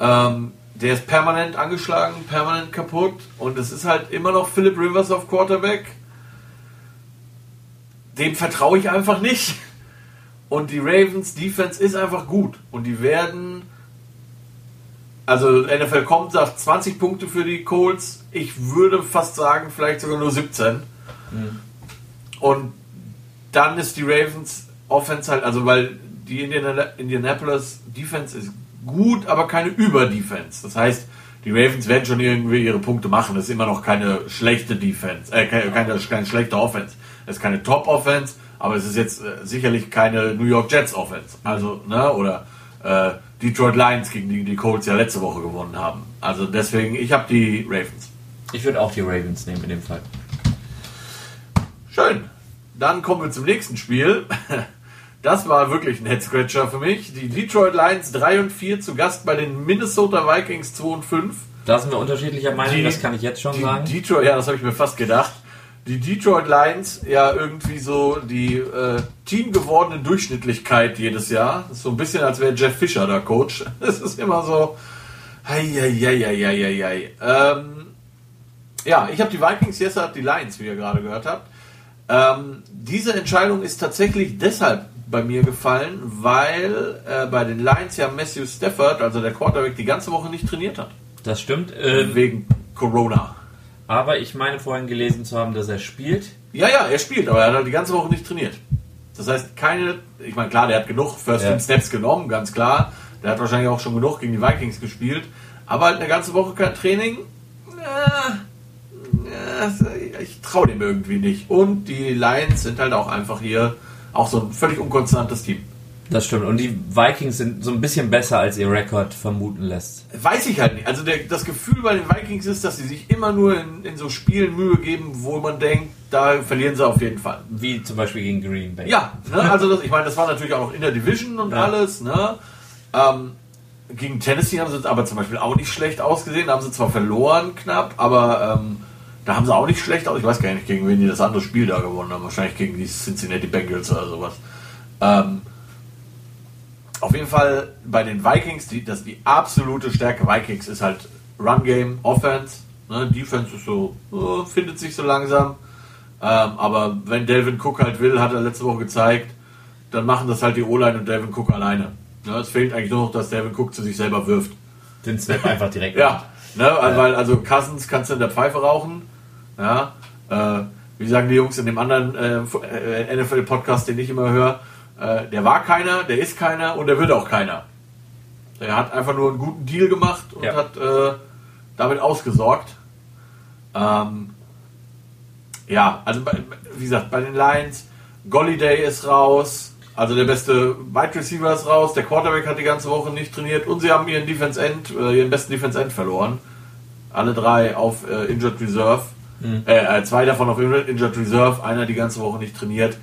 Ähm, der ist permanent angeschlagen, permanent kaputt. Und es ist halt immer noch Philip Rivers auf Quarterback. Dem vertraue ich einfach nicht. Und die Ravens Defense ist einfach gut. Und die werden. Also NFL kommt, sagt 20 Punkte für die Colts. Ich würde fast sagen, vielleicht sogar nur 17. Und dann ist die Ravens Offense halt, also weil die Indiana- Indianapolis Defense ist gut, aber keine Über-Defense. Das heißt, die Ravens werden schon irgendwie ihre Punkte machen. Das ist immer noch keine schlechte Defense, äh, keine, keine, keine schlechte Offense. Es ist keine Top-Offense, aber es ist jetzt äh, sicherlich keine New York Jets Offense. Also, ne, oder äh, Detroit Lions, gegen die die Colts ja letzte Woche gewonnen haben. Also deswegen, ich habe die Ravens. Ich würde auch die Ravens nehmen in dem Fall. Schön. Dann kommen wir zum nächsten Spiel. Das war wirklich ein Head-Scratcher für mich. Die Detroit Lions 3 und 4 zu Gast bei den Minnesota Vikings 2 und 5. Da sind wir unterschiedlicher Meinung, Die- das kann ich jetzt schon Die sagen. Detroit, ja, das habe ich mir fast gedacht. Die Detroit Lions, ja, irgendwie so die äh, teamgewordene Durchschnittlichkeit jedes Jahr. Das ist so ein bisschen, als wäre Jeff Fischer der Coach. Es ist immer so. Heieieiei. Ähm, ja, ich habe die Vikings, Jesse hat die Lions, wie ihr gerade gehört habt. Ähm, diese Entscheidung ist tatsächlich deshalb bei mir gefallen, weil äh, bei den Lions ja Matthew Stafford, also der Quarterback, die ganze Woche nicht trainiert hat. Das stimmt. Ähm, Wegen Corona. Aber ich meine vorhin gelesen zu haben, dass er spielt. Ja, ja, er spielt, aber er hat halt die ganze Woche nicht trainiert. Das heißt, keine, ich meine, klar, der hat genug First Ja. Snaps genommen, ganz klar. Der hat wahrscheinlich auch schon genug gegen die Vikings gespielt. Aber halt eine ganze Woche kein Training. Ich traue dem irgendwie nicht. Und die Lions sind halt auch einfach hier auch so ein völlig unkonstantes Team. Das stimmt. Und die Vikings sind so ein bisschen besser, als ihr Rekord vermuten lässt. Weiß ich halt nicht. Also der, das Gefühl bei den Vikings ist, dass sie sich immer nur in, in so Spielen Mühe geben, wo man denkt, da verlieren sie auf jeden Fall. Wie zum Beispiel gegen Green Bay. Ja, ne, also das, ich meine, das war natürlich auch noch in der Division und Ja. alles. Ne? Ähm, gegen Tennessee haben sie aber zum Beispiel auch nicht schlecht ausgesehen. Da haben sie zwar verloren knapp, aber ähm, Da haben sie auch nicht schlecht aus. Ich weiß gar nicht, gegen wen die das andere Spiel da gewonnen haben. Wahrscheinlich gegen die Cincinnati Bengals oder sowas. Ähm, auf jeden Fall bei den Vikings, die, das die absolute Stärke Vikings ist halt Run Game, Offense. Ne? Defense ist so, oh, findet sich so langsam. Ähm, aber wenn Delvin Cook halt will, hat er letzte Woche gezeigt, dann machen das halt die O-Line und Delvin Cook alleine. Ne? Es fehlt eigentlich nur noch, dass Delvin Cook zu sich selber wirft. Den Snap einfach direkt. Ja, ne? ja. weil also Cousins kannst du in der Pfeife rauchen. Ja, äh, wie sagen die Jungs in dem anderen äh, NFL-Podcast, den ich immer höre, äh, der war keiner, der ist keiner und der wird auch keiner. Er hat einfach nur einen guten Deal gemacht und ja. hat äh, damit ausgesorgt. Ähm, ja, also wie gesagt, bei den Lions, Golliday ist raus, also der beste Wide Receiver ist raus, der Quarterback hat die ganze Woche nicht trainiert und sie haben ihren Defense End, äh, ihren besten Defense End verloren. Alle drei auf äh, Injured Reserve. Mhm. Äh zwei davon auf Injured Reserve, einer die ganze Woche nicht trainiert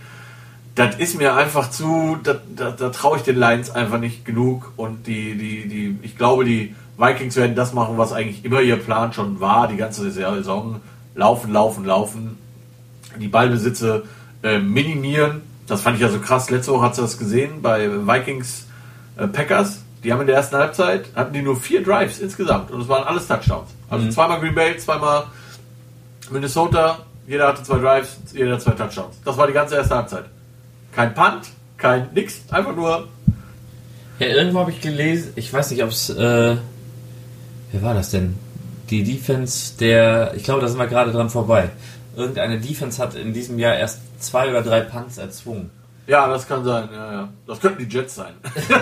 das ist mir einfach zu, da, traue ich den Lions einfach nicht genug und die, die, die, ich glaube, die Vikings werden das machen, was eigentlich immer ihr Plan schon war, die ganze Saison. Laufen, laufen, laufen, die Ballbesitze äh, minimieren. Das fand ich ja so krass. Letzte Woche hat sie das gesehen bei Vikings äh, Packers. Die haben in der ersten Halbzeit, hatten die nur vier Drives insgesamt und es waren alles Touchdowns. Also mhm. zweimal Green Bay, zweimal Minnesota, jeder hatte zwei Drives, jeder zwei Touchdowns. Das war die ganze erste Halbzeit. Kein Punt, kein nix, einfach nur. Ja, irgendwo habe ich gelesen, ich weiß nicht, ob es. Äh, wer war das denn? Die Defense der. Ich glaube, da sind wir gerade dran vorbei. Irgendeine Defense hat in diesem Jahr erst zwei oder drei Punts erzwungen. Ja, das kann sein, ja, ja. Das könnten die Jets sein.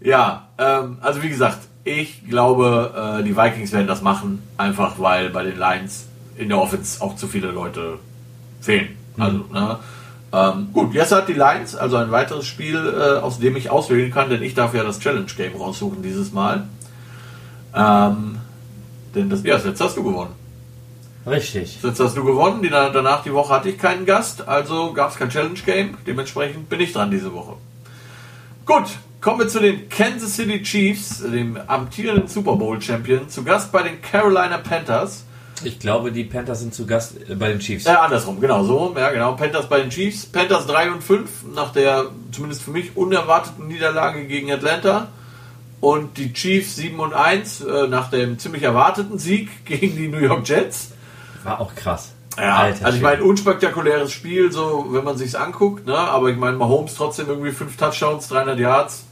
ja, ähm, also wie gesagt, ich glaube, äh, die Vikings werden das machen, einfach weil bei den Lions in der Offense auch zu viele Leute fehlen. Mhm. Also, ne? Ähm, gut, jetzt hat die Lions also ein weiteres Spiel, äh, aus dem ich auswählen kann, denn ich darf ja das Challenge Game raussuchen dieses Mal. Ähm, denn das, ja, jetzt hast du gewonnen. Richtig. Jetzt hast du gewonnen. Die, danach die Woche hatte ich keinen Gast, also gab es kein Challenge Game. Dementsprechend bin ich dran diese Woche. Gut, kommen wir zu den Kansas City Chiefs, dem amtierenden Super Bowl Champion, zu Gast bei den Carolina Panthers. Ich glaube, die Panthers sind zu Gast bei den Chiefs. Ja, andersrum, genau so. Ja, genau. Panthers bei den Chiefs. Panthers 3 und 5 nach der zumindest für mich unerwarteten Niederlage gegen Atlanta. Und die Chiefs 7 und 1 äh, nach dem ziemlich erwarteten Sieg gegen die New York Jets. War auch krass. Ja, Alter, also ich meine, unspektakuläres Spiel, so wenn man sich's anguckt, ne? Aber ich meine, Mahomes trotzdem irgendwie 5 Touchdowns, 300 Yards.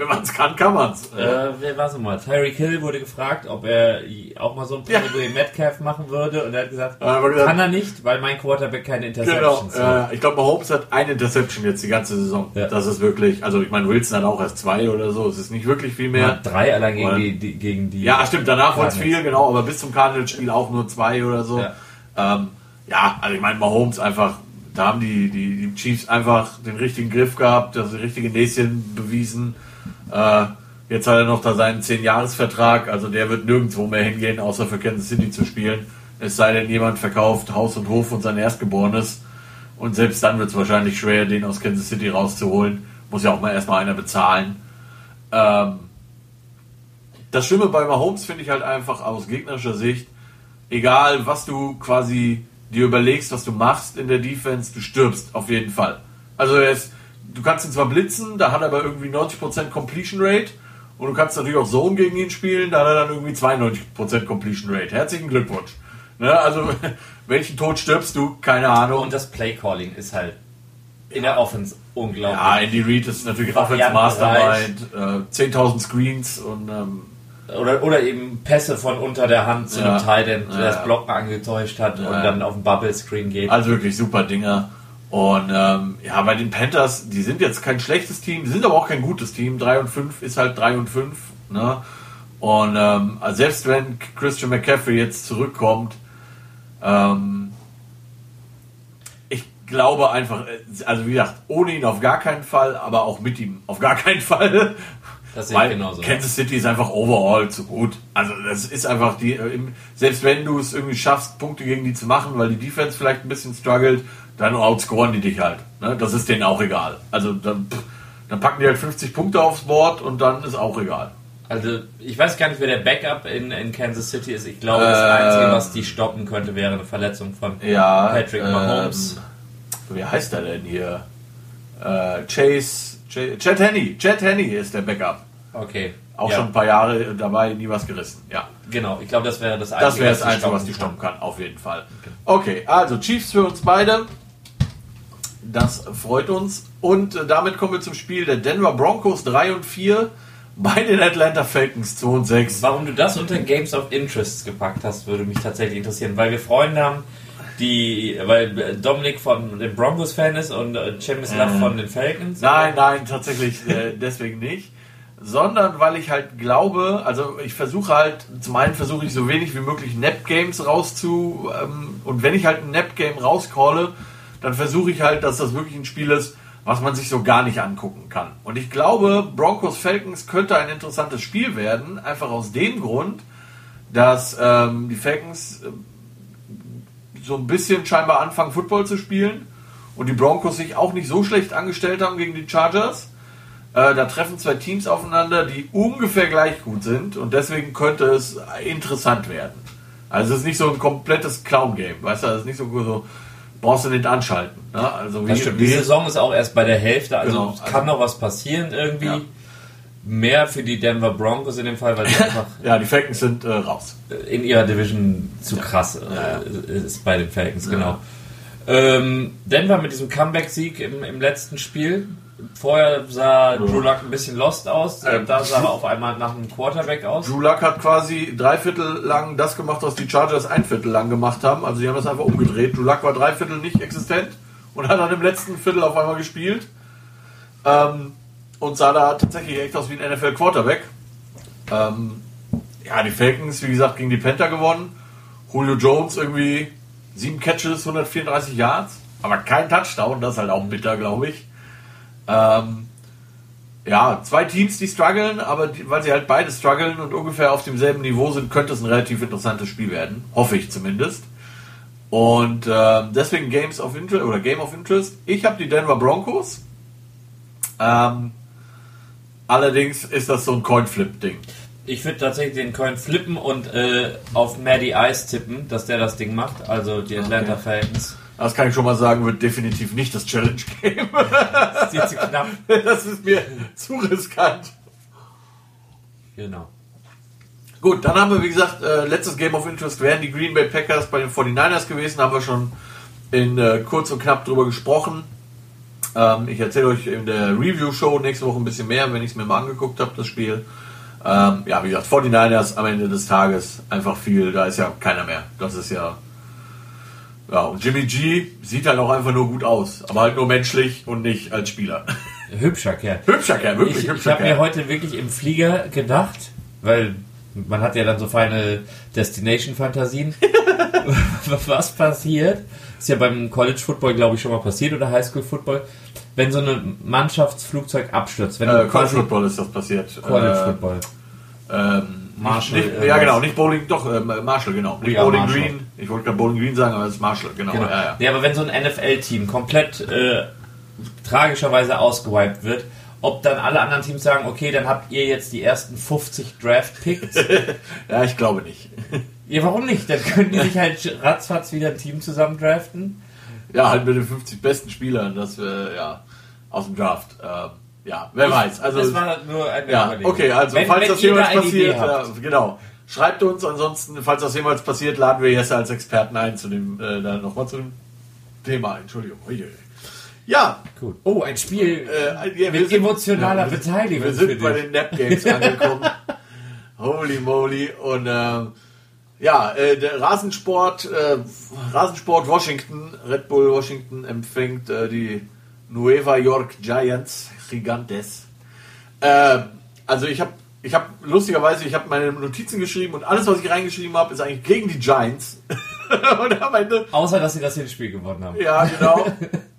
Wenn man es kann, kann man es. Äh, wer war es nochmal? Tyreek Hill wurde gefragt, ob er auch mal so ein Pedigree ja. Metcalf machen würde und er hat gesagt, ja, gesagt, kann er nicht, weil mein Quarterback keine Interceptions genau, hat. Äh, ich glaube, Mahomes hat eine Interception jetzt die ganze Saison. Ja. Das ist wirklich, also ich meine, Wilson hat auch erst zwei oder so, es ist nicht wirklich viel mehr. Ja, drei allein gegen, die, die, gegen die. Ja, stimmt, danach wurde es viel, genau, aber bis zum Cardinals-Spiel auch nur zwei oder so. Ja, ähm, ja also ich meine, Mahomes einfach da haben die, die, die Chiefs einfach den richtigen Griff gehabt, das richtige Näschen bewiesen. Äh, jetzt hat er noch da seinen 10-Jahres-Vertrag, also der wird nirgendwo mehr hingehen, außer für Kansas City zu spielen. Es sei denn, jemand verkauft Haus und Hof und sein Erstgeborenes. Und selbst dann wird es wahrscheinlich schwer, den aus Kansas City rauszuholen. Muss ja auch mal erstmal einer bezahlen. Ähm, das Schlimme bei Mahomes finde ich halt einfach aus gegnerischer Sicht, egal was du quasi dir überlegst, was du machst in der Defense, du stirbst auf jeden Fall. Also er ist du kannst ihn zwar blitzen, da hat er aber irgendwie 90% Completion Rate. Und du kannst natürlich auch Zone gegen ihn spielen, da hat er dann irgendwie 92% Completion Rate. Herzlichen Glückwunsch. Ne, also, welchen Tod stirbst du? Keine Ahnung. Und das Play Calling ist halt in der Offense unglaublich. Ja, Andy Reid ist natürlich Offense Mastermind, äh, 10.000 Screens und ähm, oder, oder eben Pässe von unter der Hand zu ja, einem End, der ja, das Blocken angetäuscht hat ja, und dann auf den Bubble Screen geht. Also wirklich super Dinger. Und ähm, ja, bei den Panthers, die sind jetzt kein schlechtes Team, die sind aber auch kein gutes Team. 3 und 5 ist halt 3 und 5. Ne? Und ähm, also selbst wenn Christian McCaffrey jetzt zurückkommt, ähm, ich glaube einfach, also wie gesagt, ohne ihn auf gar keinen Fall, aber auch mit ihm auf gar keinen Fall. Das sehe ich genauso. Kansas City ist einfach overall zu gut. Also das ist einfach die, äh, selbst wenn du es irgendwie schaffst, Punkte gegen die zu machen, weil die Defense vielleicht ein bisschen struggelt, dann outscoren die dich halt. Ne? Das ist denen auch egal. Also dann, dann packen die halt 50 Punkte aufs Board und dann ist auch egal. Also, ich weiß gar nicht, wer der Backup in, in Kansas City ist. Ich glaube, das Einzige, Ähm. was die stoppen könnte, wäre eine Verletzung von Ja. Patrick Mahomes. Ähm, wie heißt er denn hier? Äh, Chase, Ch Chad Henney. Chad Henney ist der Backup. Okay. Auch ja, schon ein paar Jahre dabei, nie was gerissen. Ja. Genau, ich glaube, das wäre das Einzige, Das wäre das Einzige, was die stoppen kann, auf jeden Fall. Okay, also Chiefs für uns beide. Das freut uns. Und äh, damit kommen wir zum Spiel der Denver Broncos 3 und 4 bei den Atlanta Falcons 2 und 6. Warum du das unter Games of Interests gepackt hast, würde mich tatsächlich interessieren, weil wir Freunde haben, die, weil Dominik von den Broncos Fan ist und äh, Chemislav von den Falcons. Nein, nein, tatsächlich äh, deswegen nicht. Sondern weil ich halt glaube, also ich versuche halt, zum einen versuche ich so wenig wie möglich Nap-Games rauszu, ähm, und wenn ich halt ein Nap-Game rauscalle, dann versuche ich halt, dass das wirklich ein Spiel ist, was man sich so gar nicht angucken kann. Und ich glaube, Broncos Falcons könnte ein interessantes Spiel werden, einfach aus dem Grund, dass ähm, die Falcons ähm, so ein bisschen scheinbar anfangen, Football zu spielen und die Broncos sich auch nicht so schlecht angestellt haben gegen die Chargers. Äh, da treffen zwei Teams aufeinander, die ungefähr gleich gut sind und deswegen könnte es interessant werden. Also es ist nicht so ein komplettes Clown-Game, weißt du, es ist nicht so, so brauchst du nicht anschalten. Ne? Also Das stimmt. Die Saison ist auch erst bei der Hälfte, also Genau, es also- kann noch was passieren irgendwie. Ja. Mehr für die Denver Broncos in dem Fall, weil sie einfach ja, die Falcons sind äh, raus. in ihrer Division zu krass äh, Ja, ist bei den Falcons, genau. Ähm, Denver mit diesem Comeback-Sieg im, im letzten Spiel. Vorher sah Drew Luck ein bisschen lost aus, Ähm, da sah er auf einmal nach einem Quarterback aus. Drew Luck hat quasi drei Viertel lang das gemacht, was die Chargers ein Viertel lang gemacht haben. Also die haben das einfach umgedreht. Drew Luck war drei Viertel nicht existent und hat dann im letzten Viertel auf einmal gespielt. Ähm, und sah da tatsächlich echt aus wie ein NFL Quarterback. Ähm, ja, die Falcons, wie gesagt, gegen die Panther gewonnen. Julio Jones irgendwie sieben Catches, 134 Yards, aber kein Touchdown. Das ist halt auch bitter, glaube ich. Ähm, ja, zwei Teams, die strugglen, aber die, weil sie halt beide strugglen und ungefähr auf demselben Niveau sind, könnte es ein relativ interessantes Spiel werden. Hoffe ich zumindest. Und ähm, deswegen Games of Interest oder Game of Interest. Ich habe die Denver Broncos. Ähm, allerdings ist das so ein Coin-Flip-Ding. Ich würde tatsächlich den Coin flippen und äh, auf Maddie Ice tippen, dass der das Ding macht, also die Atlanta Okay. Falcons. Das kann ich schon mal sagen, wird definitiv nicht das Challenge-Game. Das ist jetzt zu knapp. das ist mir zu riskant. Genau. Gut, dann haben wir, wie gesagt, äh, letztes Game of Interest wären die Green Bay Packers bei den 49ers gewesen, haben wir schon in äh, kurz und knapp drüber gesprochen. Ähm, ich erzähle euch in der Review-Show nächste Woche ein bisschen mehr, wenn ich es mir mal angeguckt habe, das Spiel. Ähm, ja, wie gesagt, 49ers am Ende des Tages einfach viel, da ist ja keiner mehr. Das ist ja. Ja, und Jimmy G sieht halt auch einfach nur gut aus, aber halt nur menschlich und nicht als Spieler. Hübscher Kerl. hübscher Kerl, wirklich Ich, ich hübscher habe mir heute wirklich im Flieger gedacht, weil man hat ja dann so feine Destination-Fantasien. Was passiert? Ist ja beim College Football, glaube ich, schon mal passiert oder Highschool Football, wenn so ein Mannschaftsflugzeug abstürzt. Wenn Äh, College Football ist das passiert. College Äh, Football. Ähm, Marshall, Nicht, irgendwas. ja, genau, nicht Bowling, doch, äh, Marshall, genau. Nicht Ja, Bowling Marshall. Green. Ich wollte gerade Bowling Green sagen, aber es ist Marshall, genau. Genau. Ja, ja. Nee, aber wenn so ein NFL-Team komplett äh, tragischerweise ausgewiped wird, ob dann alle anderen Teams sagen, okay, dann habt ihr jetzt die ersten 50 Draft-Picks. ja, ich glaube nicht. ja, warum nicht? Dann können die sich halt ratzfatz wieder ein Team zusammen draften. Ja, halt mit den 50 besten Spielern, das äh, ja, aus dem Draft. Ähm, ja, wer weiß. Also, das war nur eine ja, Überlegung. okay, also wenn, falls wenn das jemals passiert, ja, genau. Schreibt uns, ansonsten, falls das jemals passiert, laden wir Jesse als Experten ein zu dem, äh, dann nochmal zu dem Thema. Entschuldigung. Ja, Gut. Oh, ein Spiel Äh, ja, mit emotionaler wir- Beteiligung Wir sind bei den Nap Games angekommen. Holy moly. Und ähm, ja, äh, der Rasensport, äh, Rasensport Washington, Red Bull Washington empfängt äh, die Nueva York Giants Gigantes. Äh, also ich habe ich habe lustigerweise, ich habe meine Notizen geschrieben und alles, was ich reingeschrieben habe, ist eigentlich gegen die Giants. und am Ende Außer, dass sie das hier Spiel gewonnen haben. ja, genau.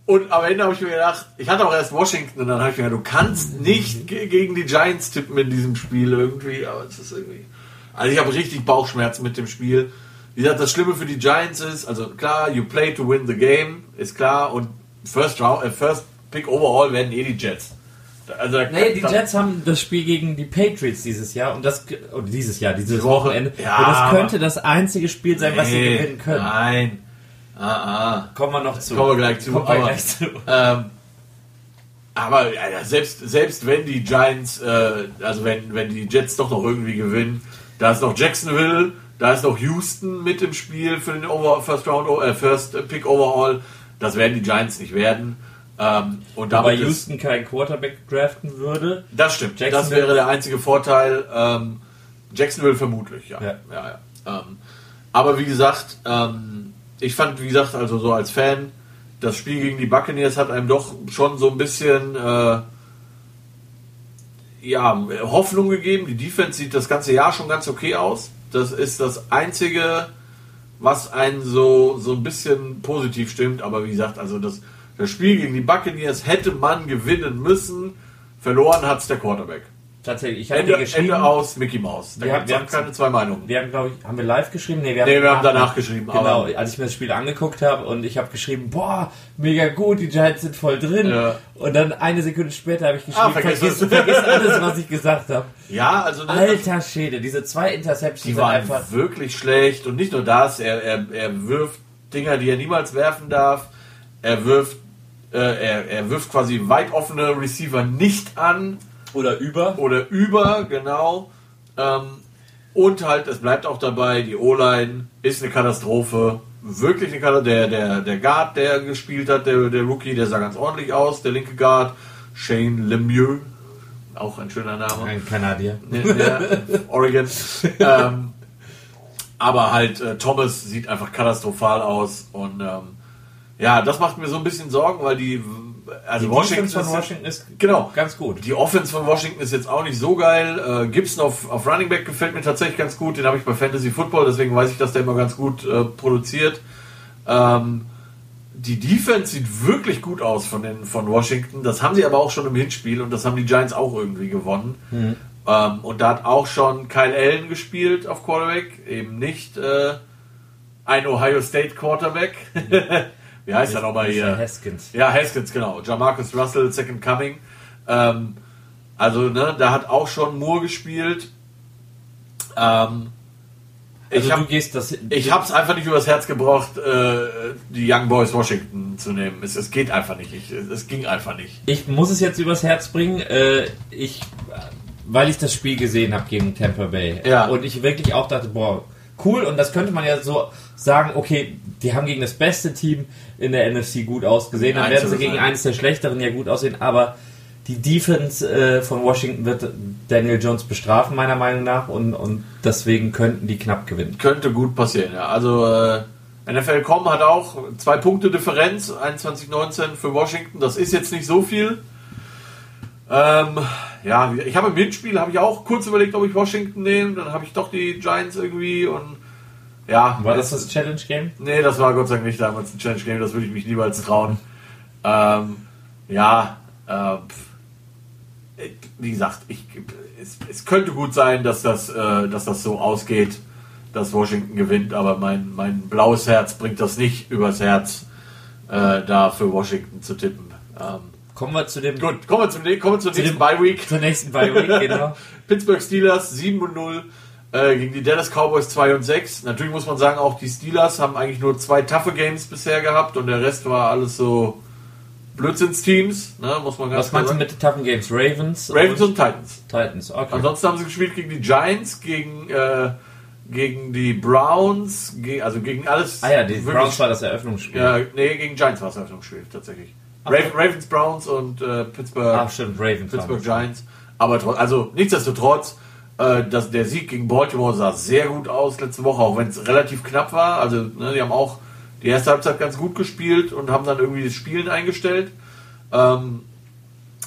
Und am Ende habe ich mir gedacht, ich hatte auch erst Washington und dann habe ich mir gedacht, du kannst nicht ge- gegen die Giants tippen in diesem Spiel irgendwie, aber es ist irgendwie. Also ich habe richtig Bauchschmerzen mit dem Spiel. Wie gesagt, das Schlimme für die Giants ist, also klar, you play to win the game, ist klar, und First Round, äh, First Pick overall werden eh die Jets. Also, Nee, die Jets haben das Spiel gegen die Patriots dieses Jahr und das oder dieses Jahr, dieses Diese Woche. Wochenende. Ja, und das könnte das einzige Spiel sein, was sie Nee, gewinnen können. Nein. Ah, ah. Kommen wir noch zu. Kommen wir gleich zu. Kommen aber, gleich zu. Ähm, aber ja, selbst, selbst wenn die Giants, äh, also wenn, wenn die Jets doch noch irgendwie gewinnen, da ist noch Jacksonville, da ist noch Houston mit im Spiel für den Over, First Round, äh, First Pick Overall. Das werden die Giants nicht werden. Ähm, und ist- Houston keinen Quarterback draften würde. Das stimmt. Das wäre der einzige Vorteil. Ähm, Jacksonville vermutlich, ja. Ja. ja, ja. Ähm, aber wie gesagt, ähm, ich fand, wie gesagt, also so als Fan, das Spiel gegen die Buccaneers hat einem doch schon so ein bisschen äh, ja, Hoffnung gegeben. Die Defense sieht das ganze Jahr schon ganz okay aus. Das ist das einzige, was einen so, so ein bisschen positiv stimmt. Aber wie gesagt, also das, das Spiel gegen die Buccaneers hätte man gewinnen müssen. Verloren hat's der Quarterback. Tatsächlich, ich habe Ende, geschrieben. Ende aus Mickey Mouse. Da Wir haben- wir haben- keine zwei Meinungen. Wir haben, glaube ich, haben wir live geschrieben? Nee, wir Nee, wir haben danach geschrieben, Genau, als ich mir das Spiel angeguckt habe und ich habe geschrieben, boah, mega gut, die Giants sind voll drin. Ja. Und dann eine Sekunde später habe ich geschrieben, Ah, vergiss vergiss, es. vergiss alles, was ich gesagt habe. Ja, also Alter Schäde, diese zwei Interceptions die waren einfach. wirklich schlecht. Und nicht nur das, er, er, er wirft Dinger, die er niemals werfen darf. Er wirft, äh, er, er wirft quasi weit offene Receiver nicht an. Oder über. oder über, genau. Ähm, und halt, es bleibt auch dabei, die O-Line ist eine Katastrophe. Wirklich eine Katastrophe. Der, der, der Guard, der gespielt hat, der, der Rookie, der sah ganz ordentlich aus. Der linke Guard, Shane Lemieux, auch ein schöner Name. Ein Kanadier. Ja, Oregon. ähm, aber halt, äh, Thomas sieht einfach katastrophal aus. Und ähm, ja, das macht mir so ein bisschen Sorgen, weil die, also Die Washington, Defense von Washington ist Genau. ganz gut. die Offense von Washington ist jetzt auch nicht so geil. Äh, Gibson auf, auf Running Back gefällt mir tatsächlich ganz gut. Den habe ich bei Fantasy Football, deswegen weiß ich, dass der immer ganz gut äh, produziert. Ähm, die Defense sieht wirklich gut aus von, den, von Washington. Das haben sie aber auch schon im Hinspiel und das haben die Giants auch irgendwie gewonnen. Ähm, und da hat auch schon Kyle Allen gespielt auf Quarterback, eben nicht äh, ein Ohio State Quarterback. Wie heißt er nochmal hier? Haskins. Ja, Haskins, genau. Jamarcus Russell, Second Coming. Ähm, also, ne, da hat auch schon Moore gespielt. Ähm, Also ich du habe gehst das. ich hab's einfach nicht übers Herz gebracht, äh, die Young Boys Washington zu nehmen. Es, es geht einfach nicht. Ich, es ging einfach nicht. Ich muss es jetzt übers Herz bringen. Äh, ich, weil ich das Spiel gesehen habe gegen Tampa Bay. Ja. Und ich wirklich auch dachte, boah, cool. Und das könnte man ja so sagen, okay, die haben gegen das beste Team in der NFC gut ausgesehen. Dann werden sie gegen eines der schlechteren ja gut aussehen. Aber die Defense äh, von Washington wird Daniel Jones bestrafen, meiner Meinung nach. Und, und deswegen könnten die knapp gewinnen. Könnte gut passieren, ja. Also äh, NFL.com hat auch zwei Punkte Differenz, 21-19 für Washington. Das ist jetzt nicht so viel. Ähm, ja, ich habe im Hinspiel habe ich auch kurz überlegt, ob ich Washington nehme. Dann habe ich doch die Giants irgendwie und ja. War das das Challenge Game? Nee, das war Gott sei Dank nicht damals ein Challenge Game, das würde ich mich niemals trauen. Ähm, ja, äh, wie gesagt, ich, es, es könnte gut sein, dass das, äh, dass das so ausgeht, dass Washington gewinnt, aber mein, mein blaues Herz bringt das nicht übers Herz, äh, da für Washington zu tippen. Ähm, Kommen wir zu dem gut, kommen wir zum, kommen wir zur nächsten dem- Bye Week. zur nächsten Bye Week, genau. Pittsburgh Steelers 7 und 0 äh, gegen die Dallas Cowboys 2 und 6. Natürlich muss man sagen, auch die Steelers haben eigentlich nur zwei taffe Games bisher gehabt und der Rest war alles so Blödsinnsteams, ne, muss man ganz Was meinst du mit den toughen Games? Ravens? Ravens und Titans. Titans, okay. Ansonsten haben sie gespielt gegen die Giants, gegen, äh, gegen die Browns, ge also gegen alles. ah ja, die Browns war das Eröffnungsspiel. Ja, nee, gegen Giants war es Eröffnungsspiel tatsächlich. Raven, Ravens, Browns und äh, Pittsburgh. Ach stimmt, Ravens. Pittsburgh Giants. Aber also nichtsdestotrotz, äh, der Sieg gegen Baltimore sah sehr gut aus letzte Woche, auch wenn es relativ knapp war. Also ne, die haben auch die erste Halbzeit ganz gut gespielt und haben dann irgendwie das Spielen eingestellt. Ähm,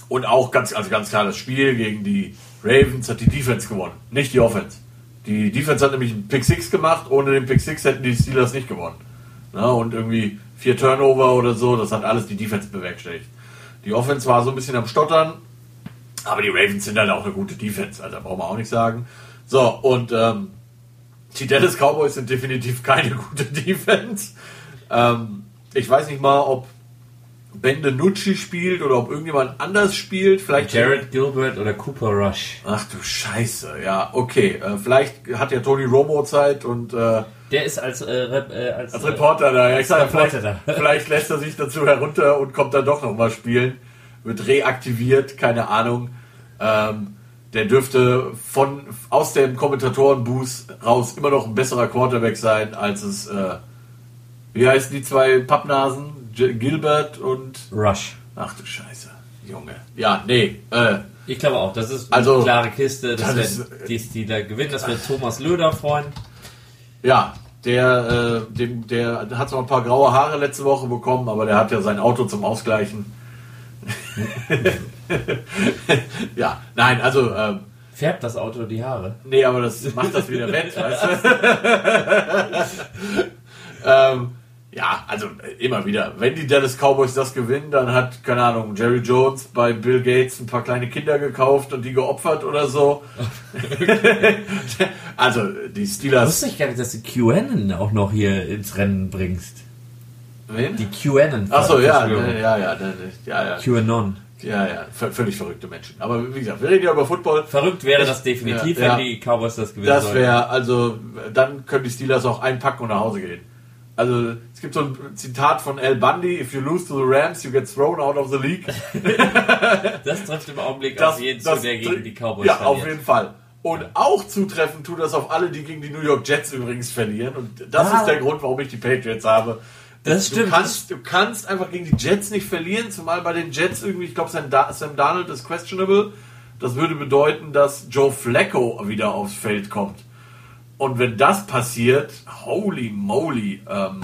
und auch ganz, also ganz klar das Spiel gegen die Ravens hat die Defense gewonnen, nicht die Offense. Die Defense hat nämlich einen Pick Six gemacht, ohne den Pick Six hätten die Steelers nicht gewonnen. Ne, und irgendwie vier Turnover oder so, das hat alles die Defense bewerkstelligt. Die Offense war so ein bisschen am Stottern, aber die Ravens sind halt auch eine gute Defense, also brauchen wir auch nicht sagen. So, und ähm, die Dallas Cowboys sind definitiv keine gute Defense. Ähm, ich weiß nicht mal, ob Ben DiNucci spielt oder ob irgendjemand anders spielt. Vielleicht Jared Gilbert oder Cooper Rush. Ach du Scheiße, ja, okay. Äh, vielleicht hat ja Tony Romo Zeit und äh, Der ist als, äh, Rep, äh, als, als Reporter da. Ja, ich sag, vielleicht, Reporter da. vielleicht lässt er sich dazu herunter und kommt dann doch nochmal spielen. Wird reaktiviert, keine Ahnung. Ähm, der dürfte von aus dem Kommentatorenbooth raus immer noch ein besserer Quarterback sein, als es äh, wie heißen die zwei Pappnasen? Gilbert und Rush. ach du Scheiße, Junge. Ja, nee, äh, Ich glaube auch, das ist Also, eine klare Kiste, das, das wird ist- die Steeler gewinnen, das wird Thomas Löder freuen. Ja, der, äh, dem, der hat zwar ein paar graue Haare letzte Woche bekommen, aber der hat ja sein Auto zum Ausgleichen. ja, nein, also, ähm, Färbt das Auto die Haare? nee, aber das macht das wieder wett, weißt du? ähm, ja, also immer wieder. Wenn die Dallas Cowboys das gewinnen, dann hat, keine Ahnung, Jerry Jones bei Bill Gates ein paar kleine Kinder gekauft und die geopfert oder so. also, die Steelers. Wusste ich gar nicht, dass du QAnon auch noch hier ins Rennen bringst. Wen? Die QAnon. Achso, ja, ne, ja, ja, ne, ja, ja, QAnon. ja, ja, völlig verrückte Menschen. Aber wie gesagt, wir reden ja über Football. Verrückt wäre das definitiv, wenn die Cowboys das gewinnen Das wäre, also, dann können die Steelers auch einpacken und nach Hause gehen. Also, es gibt so ein Zitat von Al Bundy, if you lose to the Rams, you get thrown out of the league. Das trifft im Augenblick Das, auf jeden das- zu, der gegen die Cowboys Ja, auf verliert. jeden Fall. Und auch zutreffen tut das auf alle, die gegen die New York Jets übrigens verlieren. Und das Ah. ist der Grund, warum ich die Patriots habe. Das du stimmt. Kannst, du kannst einfach gegen die Jets nicht verlieren, zumal bei den Jets irgendwie, ich glaube, Sam, Da- Sam Darnold ist questionable. Das würde bedeuten, dass Joe Flacco wieder aufs Feld kommt. Und wenn das passiert, holy moly, ähm,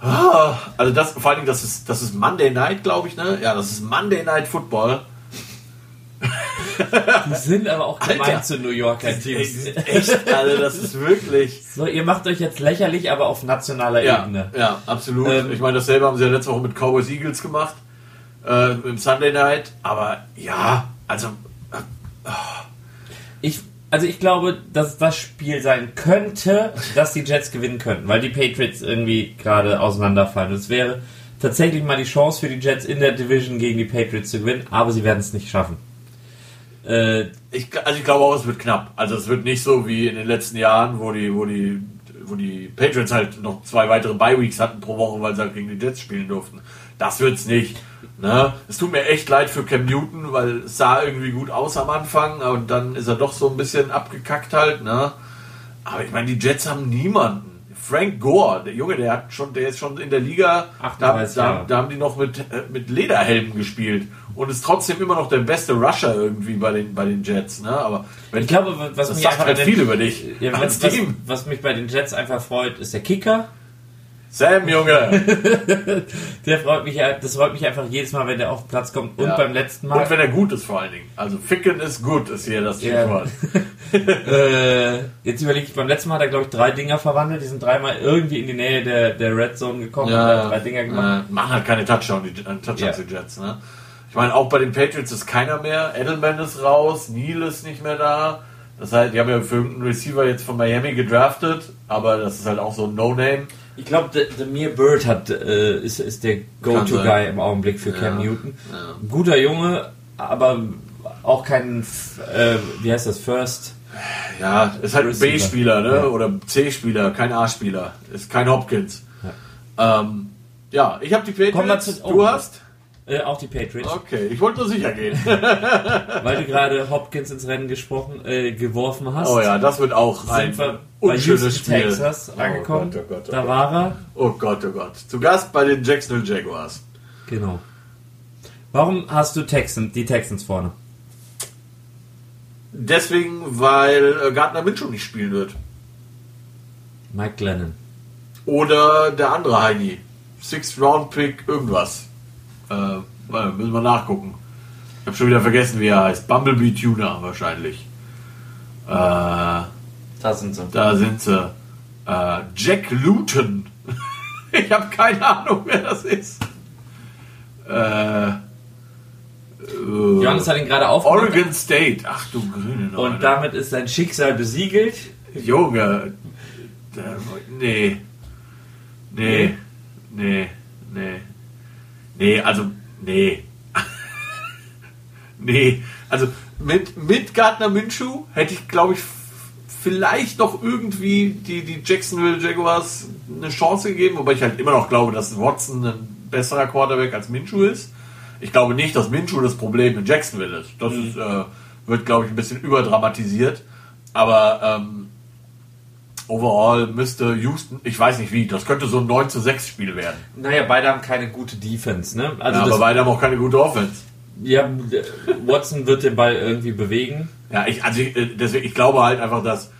ah, also das, vor allen Dingen, das ist, das ist Monday Night, glaube ich, ne? Ja, das ist Monday Night Football. Die sind aber auch gemein zu New Yorker Teams. echt, also das ist wirklich. So, ihr macht euch jetzt lächerlich, aber auf nationaler Ja, Ebene. ja, absolut. Ähm, ich meine, dasselbe haben sie ja letzte Woche mit Cowboys Eagles gemacht, äh, im Sunday Night. Aber ja, also Ich, also ich glaube, dass das Spiel sein könnte, dass die Jets gewinnen könnten, weil die Patriots irgendwie gerade auseinanderfallen. Es wäre tatsächlich mal die Chance für die Jets in der Division gegen die Patriots zu gewinnen, aber sie werden es nicht schaffen. Äh, ich, also ich glaube auch, es wird knapp. Also es wird nicht so wie in den letzten Jahren, wo die, wo die, wo die Patriots halt noch zwei weitere Bye Weeks hatten pro Woche, weil sie halt gegen die Jets spielen durften. Das wird's nicht. Ne? Es tut mir echt leid für Cam Newton, weil es sah irgendwie gut aus am Anfang und dann ist er doch so ein bisschen abgekackt halt. Ne? Aber ich meine, die Jets haben niemanden. Frank Gore, der Junge, der hat schon, der ist schon in der Liga, da, 38 da, da haben die noch mit, äh, mit Lederhelmen gespielt und ist trotzdem immer noch der beste Rusher irgendwie bei den, bei den Jets. Ne? Aber wenn, ich glaube, was das mich sagt halt viel den- über dich ja, was, was mich bei den Jets einfach freut, ist der Kicker. Sam, Junge. Der freut mich, das freut mich einfach jedes Mal, wenn der auf den Platz kommt. Und Ja. beim letzten Mal. Und wenn er gut ist vor allen Dingen. Also Ficken ist gut, ist hier das Ja. Stichwort. Äh, jetzt überlege ich, beim letzten Mal hat er, glaube ich, drei Dinger verwandelt. Die sind dreimal irgendwie in die Nähe der, der Red Zone gekommen und hat drei Dinger gemacht. äh, machen halt keine Touchdown, die, äh, Touchdowns, Ja. die Jets. Ne? Ich meine, auch bei den Patriots ist keiner mehr. Edelman ist raus, Neal ist nicht mehr da. Das heißt, die haben ja für irgendeinen Receiver jetzt von Miami gedraftet, aber das ist halt auch so ein No-Name. Ich glaube, Demir Bird hat, äh, ist, ist der Go-To-Guy im Augenblick für Cam Ja. Newton. Ja. Guter Junge, aber auch kein, äh, wie heißt das, First. Ja, ist halt ein. B-Spieler, ne? Ja. Oder C-Spieler, kein A-Spieler. Ist kein Hopkins. Ja, ähm, ja ich habe die Patriots. Wir zu- oh. Du hast? Äh, auch die Patriots, Okay, ich wollte nur sicher gehen. weil du gerade Hopkins ins Rennen gesprochen, äh, geworfen hast. Oh ja, das wird auch ein wir bei Houston, Spiel. Texas angekommen. Oh Gott, oh Gott, oh da Gott. war er. Oh Gott, oh Gott. Zu Gast bei den Jacksonville Jaguars. Genau. Warum hast du Texan, die Texans vorne? Deswegen, weil äh, Gardner Minshew nicht spielen wird. Mike Glennon. Oder der andere Heini. Sixth Round Pick, irgendwas. Äh, müssen wir nachgucken. Ich habe schon wieder vergessen, wie er heißt. Bumblebee Tuner wahrscheinlich. Äh, Da sind sie. da sind sie. Äh, Jack Luton. ich habe keine Ahnung, wer das ist. Äh, äh, Johannes hat ihn gerade aufgemacht. Oregon State. Ach du grüne Neune. Und damit ist sein Schicksal besiegelt. Junge. Nee. Nee. Nee. Nee. Nee, also, nee. nee, also mit, mit Gardner Minshew hätte ich, glaube ich, vielleicht noch irgendwie die, die Jacksonville Jaguars eine Chance gegeben, wobei ich halt immer noch glaube, dass Watson ein besserer Quarterback als Minshew ist. Ich glaube nicht, dass Minshew das Problem in Jacksonville ist. Das ist, äh, wird, glaube ich, ein bisschen überdramatisiert. Aber ähm, overall müsste Houston, ich weiß nicht wie, das könnte so ein 9 zu 6 Spiel werden. Naja, beide haben keine gute Defense, ne? Also ja, aber beide haben auch keine gute Offense. Ja, Watson wird den Ball irgendwie bewegen. Ja, ich, also ich, äh, deswegen, ich glaube halt einfach, dass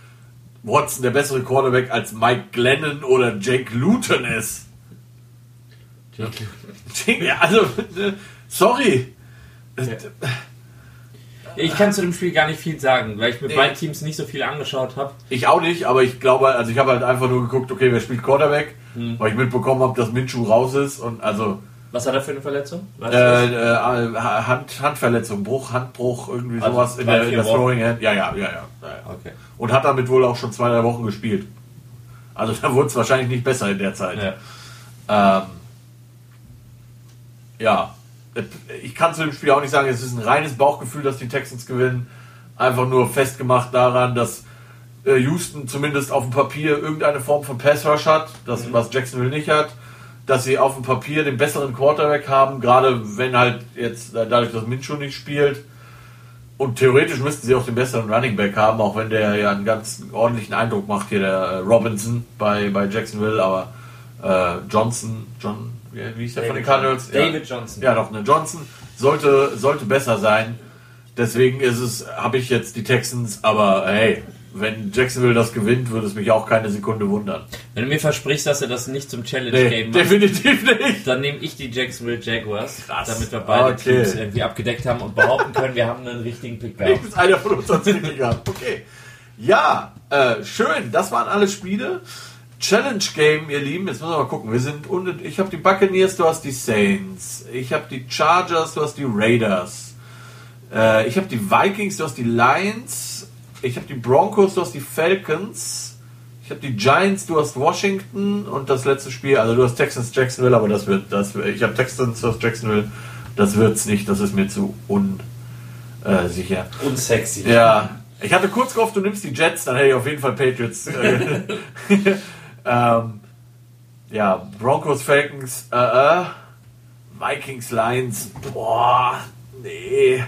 Watson der bessere Quarterback als Mike Glennon oder Jake Luton ist. Okay. Ja, also, äh, sorry. Ja. Ich kann zu dem Spiel gar nicht viel sagen, weil ich mit nee. beiden Teams nicht so viel angeschaut habe. Ich auch nicht, aber ich glaube, also ich habe halt einfach nur geguckt, okay, wer spielt Quarterback, hm. weil ich mitbekommen habe, dass Minshew raus ist und also. Was hat er für eine Verletzung? Äh, äh, Hand, Handverletzung, Bruch, Handbruch, irgendwie also sowas in der, in der Throwing Hand. Ja, ja, ja, ja. Okay. Und hat damit wohl auch schon zwei, drei Wochen gespielt. Also da wurde es wahrscheinlich nicht besser in der Zeit. Ja. Ähm, ja ich kann zu dem Spiel auch nicht sagen, es ist ein reines Bauchgefühl, dass die Texans gewinnen. Einfach nur festgemacht daran, dass äh, Houston zumindest auf dem Papier irgendeine Form von Pass Rush hat, das, mhm. was Jacksonville nicht hat. Dass sie auf dem Papier den besseren Quarterback haben, gerade wenn halt jetzt dadurch, dass Minshew nicht spielt. Und theoretisch müssten sie auch den besseren Running Back haben, auch wenn der ja einen ganz ordentlichen Eindruck macht hier, der äh, Robinson bei, bei Jacksonville, aber äh, Johnson, John, wie ist der von den Cardinals? David ja. Johnson. Ja, doch, eine Johnson sollte, sollte besser sein. Deswegen ist es, habe ich jetzt die Texans, aber hey, wenn Jacksonville das gewinnt, würde es mich auch keine Sekunde wundern. Wenn du mir versprichst, dass er das nicht zum Challenge Game nee, macht, definitiv nicht. dann nehme ich die Jacksonville Jaguars, Krass. damit wir beide okay. Teams irgendwie abgedeckt haben und behaupten können, wir haben einen richtigen Pick gehabt. einer von uns hat es gehabt. Okay. Ja, äh, schön. Das waren alle Spiele. Challenge Game, ihr Lieben, jetzt müssen wir mal gucken. Wir sind unten, ich habe die Buccaneers, du hast die Saints. Ich habe die Chargers, du hast die Raiders. Äh, ich habe die Vikings, du hast die Lions. Ich habe die Broncos, du hast die Falcons. Ich habe die Giants, du hast Washington und das letzte Spiel, also du hast Texans, Jacksonville, aber das wird, das, ich habe Texans, du hast Jacksonville, das wird's nicht, das ist mir zu unsicher. Äh, Unsexy. Ja, ich hatte kurz gehofft, du nimmst die Jets, dann hätte ich auf jeden Fall Patriots. Äh, Ähm, ja, Broncos, Falcons, äh, äh, Vikings, Lions, boah, nee.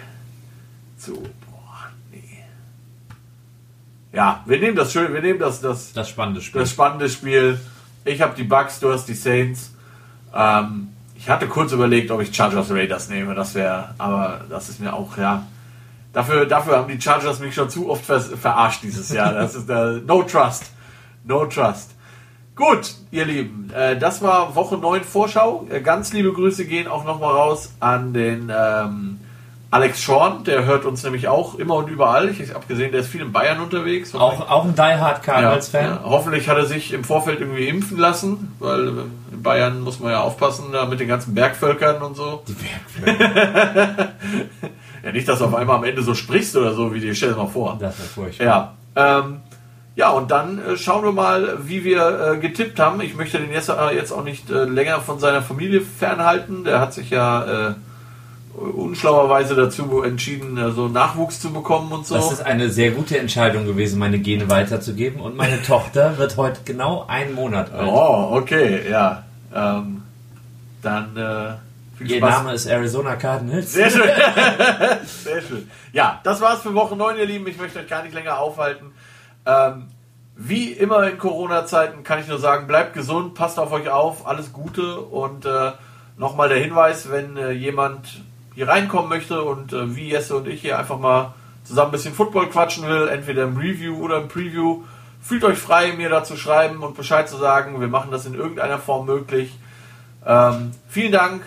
Zu, boah, nee. Ja, wir nehmen das schön, wir nehmen das, das, das spannende Spiel. Das spannende Spiel. Ich habe die Bucks, du hast die Saints. Ähm, ich hatte kurz überlegt, ob ich Chargers Raiders nehme, das wäre, aber das ist mir auch, ja. Dafür, dafür haben die Chargers mich schon zu oft verarscht dieses Jahr. Das ist der No Trust. No Trust. Gut, ihr Lieben, äh, das war Woche 9 Vorschau. Äh, ganz liebe Grüße gehen auch nochmal raus an den ähm, Alex Schorn, der hört uns nämlich auch immer und überall. Ich habe gesehen, der ist viel in Bayern unterwegs. Auch, auch ein Die Hard Cardinals-Fan. Ja, ja. Hoffentlich hat er sich im Vorfeld irgendwie impfen lassen, weil in Bayern muss man ja aufpassen da mit den ganzen Bergvölkern und so. Die Bergvölker. ja, nicht, dass du auf einmal am Ende so sprichst oder so, wie dir, stell dir mal vor. Das wäre furchtbar. Ja. Ähm, ja, und dann äh, schauen wir mal, wie wir äh, getippt haben. Ich möchte den jetzt, äh, jetzt auch nicht äh, länger von seiner Familie fernhalten. Der hat sich ja äh, unschlauerweise dazu entschieden, äh, so Nachwuchs zu bekommen und so. Das ist eine sehr gute Entscheidung gewesen, meine Gene weiterzugeben. Und meine Tochter wird heute genau einen Monat alt. Oh, okay, ja. Ähm, dann viel Ihr Spaß. Name ist Arizona Cardinals. Sehr schön. Sehr schön. Ja, das war's für Woche 9, ihr Lieben. Ich möchte euch gar nicht länger aufhalten. Ähm, wie immer in Corona-Zeiten kann ich nur sagen, bleibt gesund, passt auf euch auf, alles Gute und äh, nochmal der Hinweis, wenn äh, jemand hier reinkommen möchte und äh, wie Jesse und ich hier einfach mal zusammen ein bisschen Football quatschen will, entweder im Review oder im Preview, fühlt euch frei, mir da zu schreiben und Bescheid zu sagen. Wir machen das in irgendeiner Form möglich. Ähm, vielen Dank,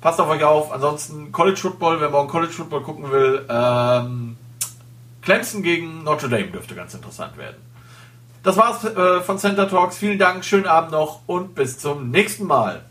passt auf euch auf. Ansonsten College Football, wer morgen College Football gucken will, ähm, Clemson gegen Notre Dame dürfte ganz interessant werden. Das war's äh, von Center Talks. Vielen Dank, schönen Abend noch und bis zum nächsten Mal.